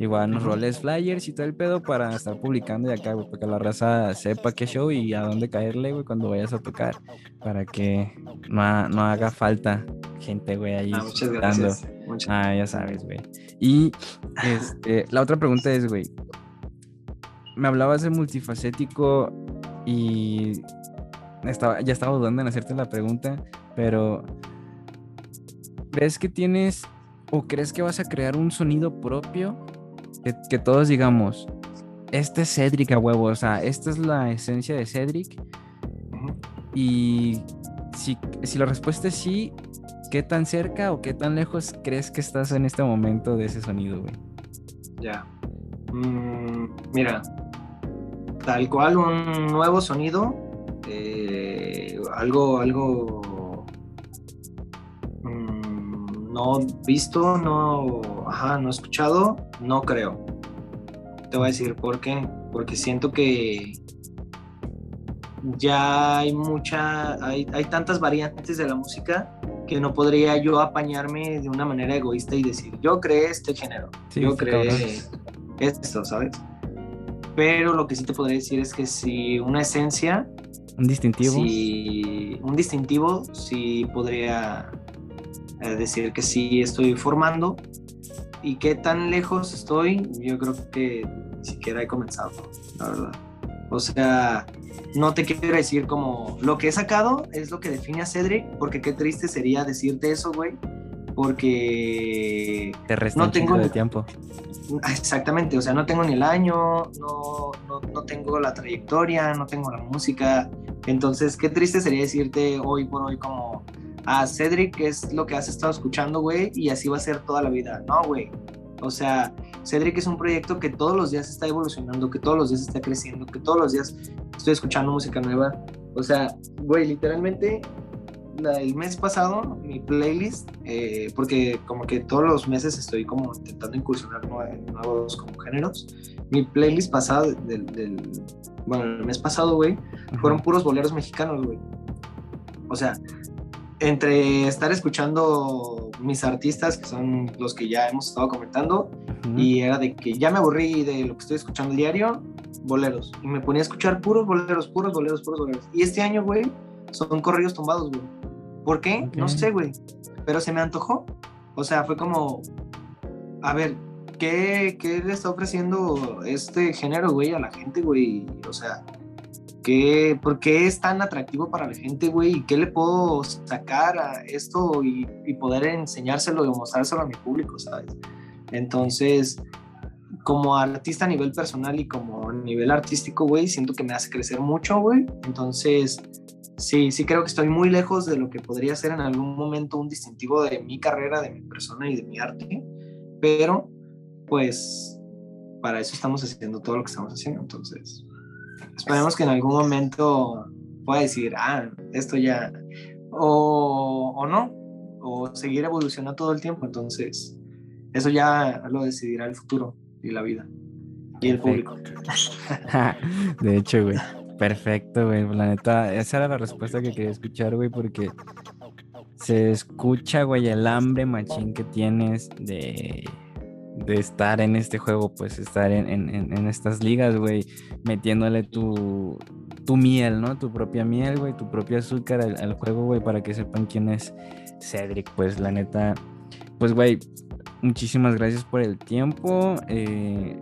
igual nos roles flyers y todo el pedo para estar publicando y acá, güey, para que la raza sepa qué show y a dónde caerle, güey, cuando vayas a tocar, para que no, ha- no haga falta gente, güey, ahí Ah, muchas dando. gracias. Muchas- Ah, ya sabes, güey. Y este, la otra pregunta es, güey, me hablabas de multifacético y estaba, ya estaba dudando en hacerte la pregunta, pero ¿crees que tienes o crees que vas a crear un sonido propio? Que, que todos digamos, este es Cedric a huevo, o sea, esta es la esencia de Cedric. Y si, si la respuesta es sí, ¿qué tan cerca o qué tan lejos crees que estás en este momento de ese sonido, güey? Ya. Mm, mira, tal cual un nuevo sonido, eh, algo, algo mm, no visto, no, ajá, no escuchado, no creo. Te voy a decir por qué. Porque siento que ya hay mucha, hay, hay tantas variantes de la música que no podría yo apañarme de una manera egoísta y decir, yo creé este género Sí, yo creé esto, ¿sabes? Pero lo que sí te podría decir es que si una esencia, Un distintivo. si un distintivo, sí podría eh, decir que sí estoy formando. ¿Y qué tan lejos estoy? Yo creo que ni siquiera he comenzado, la verdad. O sea, no te quiero decir como lo que he sacado es lo que define a Cedric, porque qué triste sería decirte eso, güey. Porque Te resta no tengo- de tiempo. Ah, Exactamente, o sea, no tengo ni el año, no, no, no tengo la trayectoria, no tengo la música. Entonces, qué triste sería decirte hoy por hoy como, ah, Cedric es lo que has estado escuchando, güey, y así va a ser toda la vida. No, güey. O sea, Cedric es un proyecto que todos los días está evolucionando, que todos los días está creciendo, que todos los días estoy escuchando música nueva. O sea, güey, literalmente la- el mes pasado mi playlist, eh, porque como que todos los meses estoy como intentando incursionar nue- nuevos como géneros, mi playlist pasado del, del- bueno, el mes pasado, güey, fueron puros boleros mexicanos, güey. O sea, entre estar escuchando mis artistas, que son los que ya hemos estado comentando, y era de que ya me aburrí de lo que estoy escuchando diario, boleros. Y me ponía a escuchar puros boleros, puros boleros, puros boleros. Y este año, güey, son corridos tumbados, güey. ¿Por qué? No sé, güey. Pero se me antojó. O sea, fue como, a ver, ¿qué, qué le está ofreciendo este género, güey, a la gente, güey? O sea, ¿qué, ¿por qué es tan atractivo para la gente, güey? ¿Y qué le puedo sacar a esto y, y poder enseñárselo y mostrárselo a mi público, ¿sabes? Entonces, como artista a nivel personal y como a nivel artístico, güey, siento que me hace crecer mucho, güey. Entonces, sí, sí creo que estoy muy lejos de lo que podría ser en algún momento un distintivo de mi carrera, de mi persona y de mi arte. Pero, pues, para eso estamos haciendo todo lo que estamos haciendo. Entonces, esperemos que en algún momento pueda decir, ah, esto ya, o, o no, o seguir evolucionando todo el tiempo. Entonces, eso ya lo decidirá el futuro y la vida y el público. (laughs) de hecho, güey. Perfecto, güey. La neta, esa era la respuesta que quería escuchar, güey, porque se escucha, güey, el hambre machín que tienes de, de estar en este juego, pues estar en, en- en- estas ligas, güey, metiéndole tu, tu miel, ¿no? Tu propia miel, güey, tu propio azúcar al, al juego, güey, para que sepan quién es Cedric, pues la neta, pues, güey, muchísimas gracias por el tiempo. eh,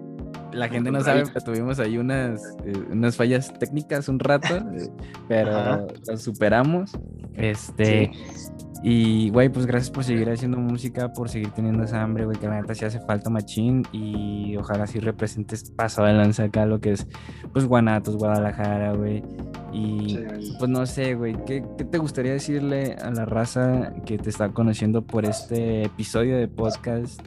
la gente no sabe, pero tuvimos ahí unas, eh, unas fallas técnicas un rato, (laughs) eh, pero las superamos. Este, y güey, pues gracias por seguir haciendo música, por seguir teniendo esa hambre, güey, que la neta sí hace falta machín. Y ojalá sí representes paso de lanza acá lo que es, pues, Guanatos, Guadalajara, güey. Y Sí. pues no sé, güey, ¿qué, qué te gustaría decirle a la raza que te está conociendo por este episodio de podcast?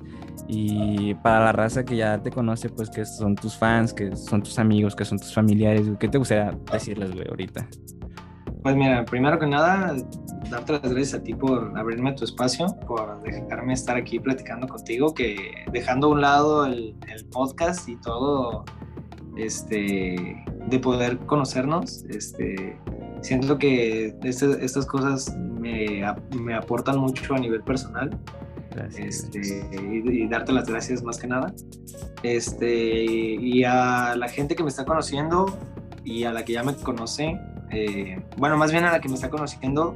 Y para la raza que ya te conoce, pues que son tus fans, que son tus amigos, que son tus familiares, ¿qué te gustaría decirles, güey, ahorita? Pues mira, primero que nada, darte las gracias a ti por abrirme tu espacio, por dejarme estar aquí platicando contigo, que dejando a un lado el, podcast y todo, este, de poder conocernos, este, siento que este- estas cosas me, me aportan mucho a nivel personal. Este, y, y darte las gracias más que nada. Este, y a la gente que me está conociendo y a la que ya me conoce, eh, bueno, más bien a la que me está conociendo,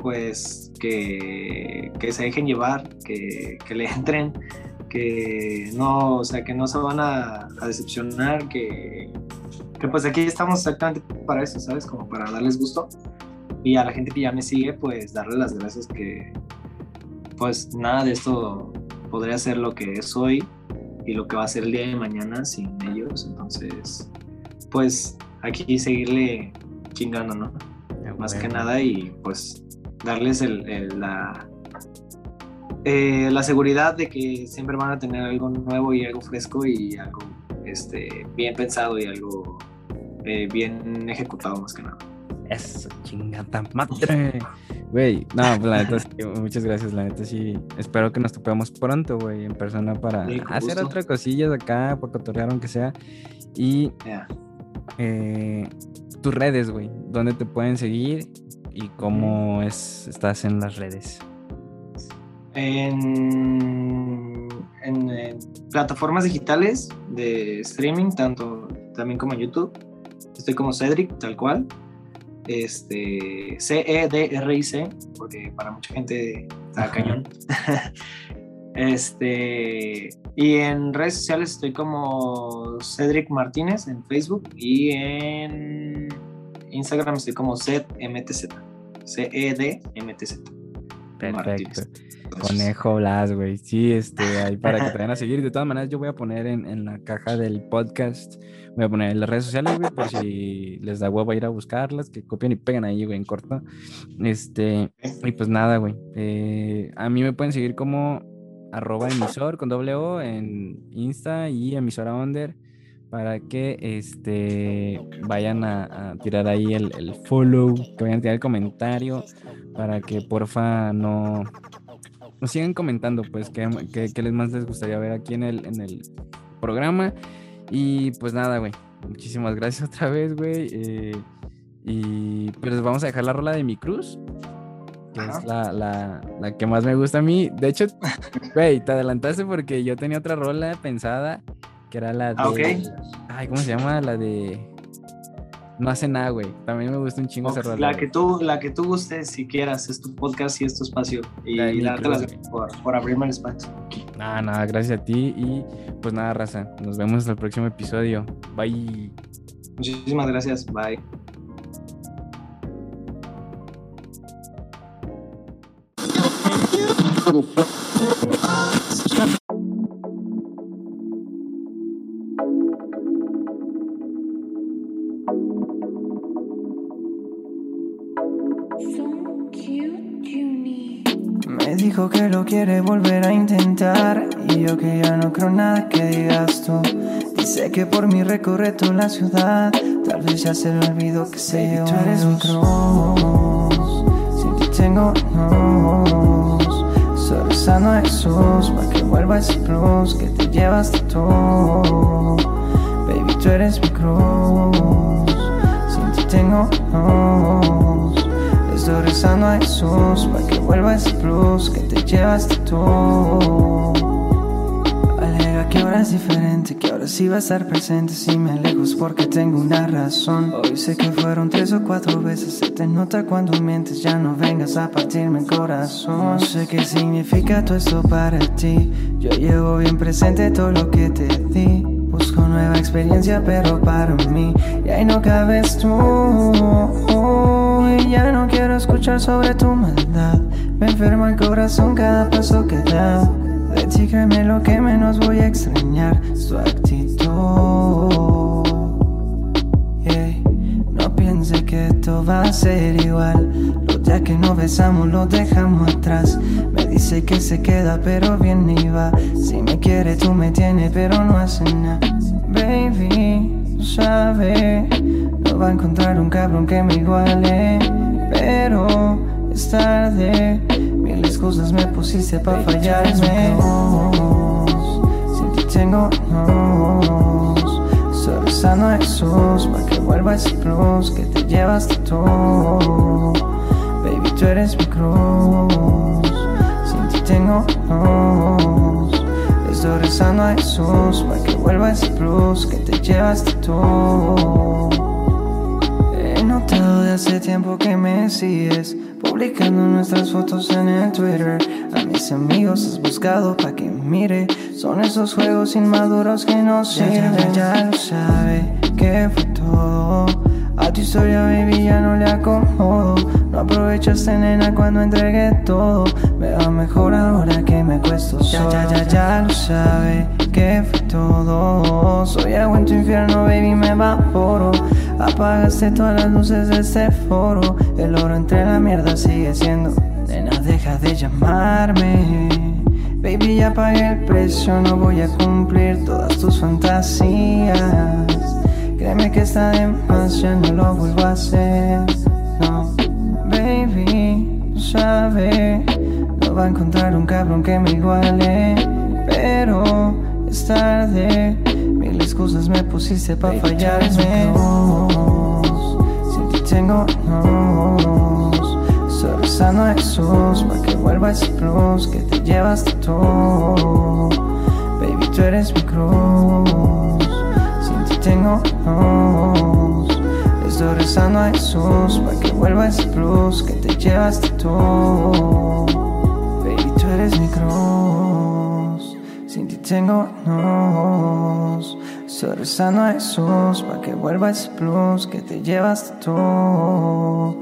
pues que, que se dejen llevar, que, que le (laughs) entren, que no, o sea, que no se van a, a decepcionar, que, que pues aquí estamos exactamente para eso, ¿sabes? Como para darles gusto. Y a la gente que ya me sigue, pues darle las gracias que, pues nada de esto podría ser lo que es hoy y lo que va a ser el día de mañana sin ellos. Entonces, pues aquí seguirle chingando, ¿no? Más que nada y pues darles el, el- la, eh, la seguridad de que siempre van a tener algo nuevo y algo fresco y algo este, bien pensado y algo eh, bien ejecutado más que nada. Eso, chingata madre. Güey, no, pues la neta sí, muchas gracias, la neta sí. Espero que nos topemos pronto, güey, en persona para Sí, hacer otras cosillas acá, para cotorrear aunque sea. Y eh, tus redes, güey, ¿dónde te pueden seguir y cómo es, estás en las redes? en, en, eh, plataformas digitales de streaming, tanto también como en YouTube. Estoy como Cedric, tal cual. Este, C-E-D-R-I-C, porque para mucha gente está cañón. (laughs) este, y en redes sociales estoy como Cedric Martínez en Facebook y en Instagram estoy como CedMTZ. C-E-D-M-T-Z. Perfecto. Martínez. Conejo Blas, güey. Sí, este, ahí para que te (laughs) vayan a seguir. De todas maneras, yo voy a poner en, en la caja del podcast, voy a poner en las redes sociales, güey, por si les da huevo ir a buscarlas, que copien y peguen ahí, güey, en corto. Este, y pues nada, güey. eh, a mí me pueden seguir como arroba emisor con doble O en Insta y emisora under para que este vayan a, a tirar ahí el, el follow, que vayan a tirar el comentario, para que porfa no nos sigan comentando, pues, qué, qué- qué les más les gustaría ver aquí en el, en el programa. Y pues nada, güey. Muchísimas gracias (laughs) otra vez, güey. eh, y pues vamos a dejar la rola de mi cruz, que Ajá. es la, la, la que más me gusta a mí. De hecho, (laughs) güey, te adelantaste porque yo tenía otra rola pensada, que era la de... Ah, ok. Ay, ¿cómo se llama? La de... No hace nada, güey. También me gusta un chingo esa rola. La que tú, la que tú gustes, si quieras, es tu podcast y es tu espacio. Y mi darte las gracias por, por abrirme el espacio. Nada, nada, gracias a ti y pues nada, raza. Nos vemos hasta el próximo episodio. Bye. Muchísimas gracias. Bye. Dijo que lo quiere volver a intentar. Y yo que ya no creo nada que digas tú. Dice que por mí recorre toda la ciudad. Tal vez ya se le olvidó que se llevó Tú eres mi cruz Sin ti tengo luz Solo rezando a Jesús Para que vuelva ese plus Que te llevas de tú. Baby, tú eres mi cruz Sin ti tengo luz Estoy rezando a Jesús para que vuelva ese plus que te llevaste tú. Alega que ahora es diferente, que ahora sí va a estar presente si me alejo es porque tengo una razón. Hoy sé que fueron tres o cuatro veces, se te nota cuando mientes, ya no vengas a partirme el corazón. No sé qué significa todo esto para ti, yo llevo bien presente todo lo que te di. Busco nueva experiencia, pero para mí, y ahí no cabes tú. Y ya no quiero escuchar sobre tu maldad. Me enferma el corazón cada paso que da. De ti créeme lo que menos voy a extrañar, su actitud. Yeah. No piense que esto va a ser igual. Los días que nos besamos los dejamos atrás. Me dice que se queda, pero bien y va. Si me quiere, tú me tienes, pero no hace nada. Baby, tú sabes, no va a encontrar un cabrón que me iguale. Pero es tarde, mil excusas me pusiste para fallarme. Sin ti tengo nos. Solo rezando a Jesús para que vuelva ese plus que te llevaste todo. Baby, tú eres mi cruz. Sin ti tengo nos. Estoy rezando a Jesús para que vuelva ese plus que te llevaste todo. Hace tiempo que me sigues Publicando nuestras fotos en el Twitter. A mis amigos has buscado pa' que mire Son esos juegos inmaduros que no sirven Ya, ya, ya lo sabe que fue todo A tu historia baby ya no le acomodo. No aprovechaste nena cuando entregué todo. Me va mejor ahora que me acuesto solo Ya, ya, ya, ya lo sabe que fue todo Soy agua en tu infierno baby me evaporo Apagaste todas las luces de este foro. El oro entre la mierda sigue siendo. Nena deja de llamarme. Baby ya pagué el precio No voy a cumplir todas tus fantasías. Créeme que está de más Ya no lo vuelvo a hacer. No Baby, tú sabes. No va a encontrar un cabrón que me iguale Pero es tarde excusas me pusiste pa' fallarme. Sin ti tengo nos. Estoy rezando a Jesús Pa' que vuelva ese plus Que te llevaste todo. Baby, tú eres mi cruz Sin ti tengo nos. Estoy rezando a Jesús Pa' que vuelva ese plus Que te llevaste todo. Baby, tú eres mi cruz Sin ti tengo nos Estoy rezando a Jesús Pa' que vuelva ese plus Que te llevaste todo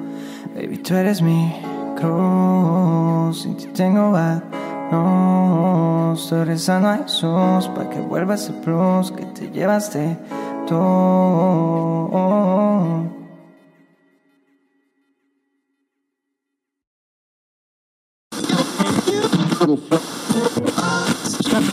Baby, tú eres mi cruz Sin ti tengo bad no, estoy a Jesús Pa' que vuelva ese plus Que te llevaste todo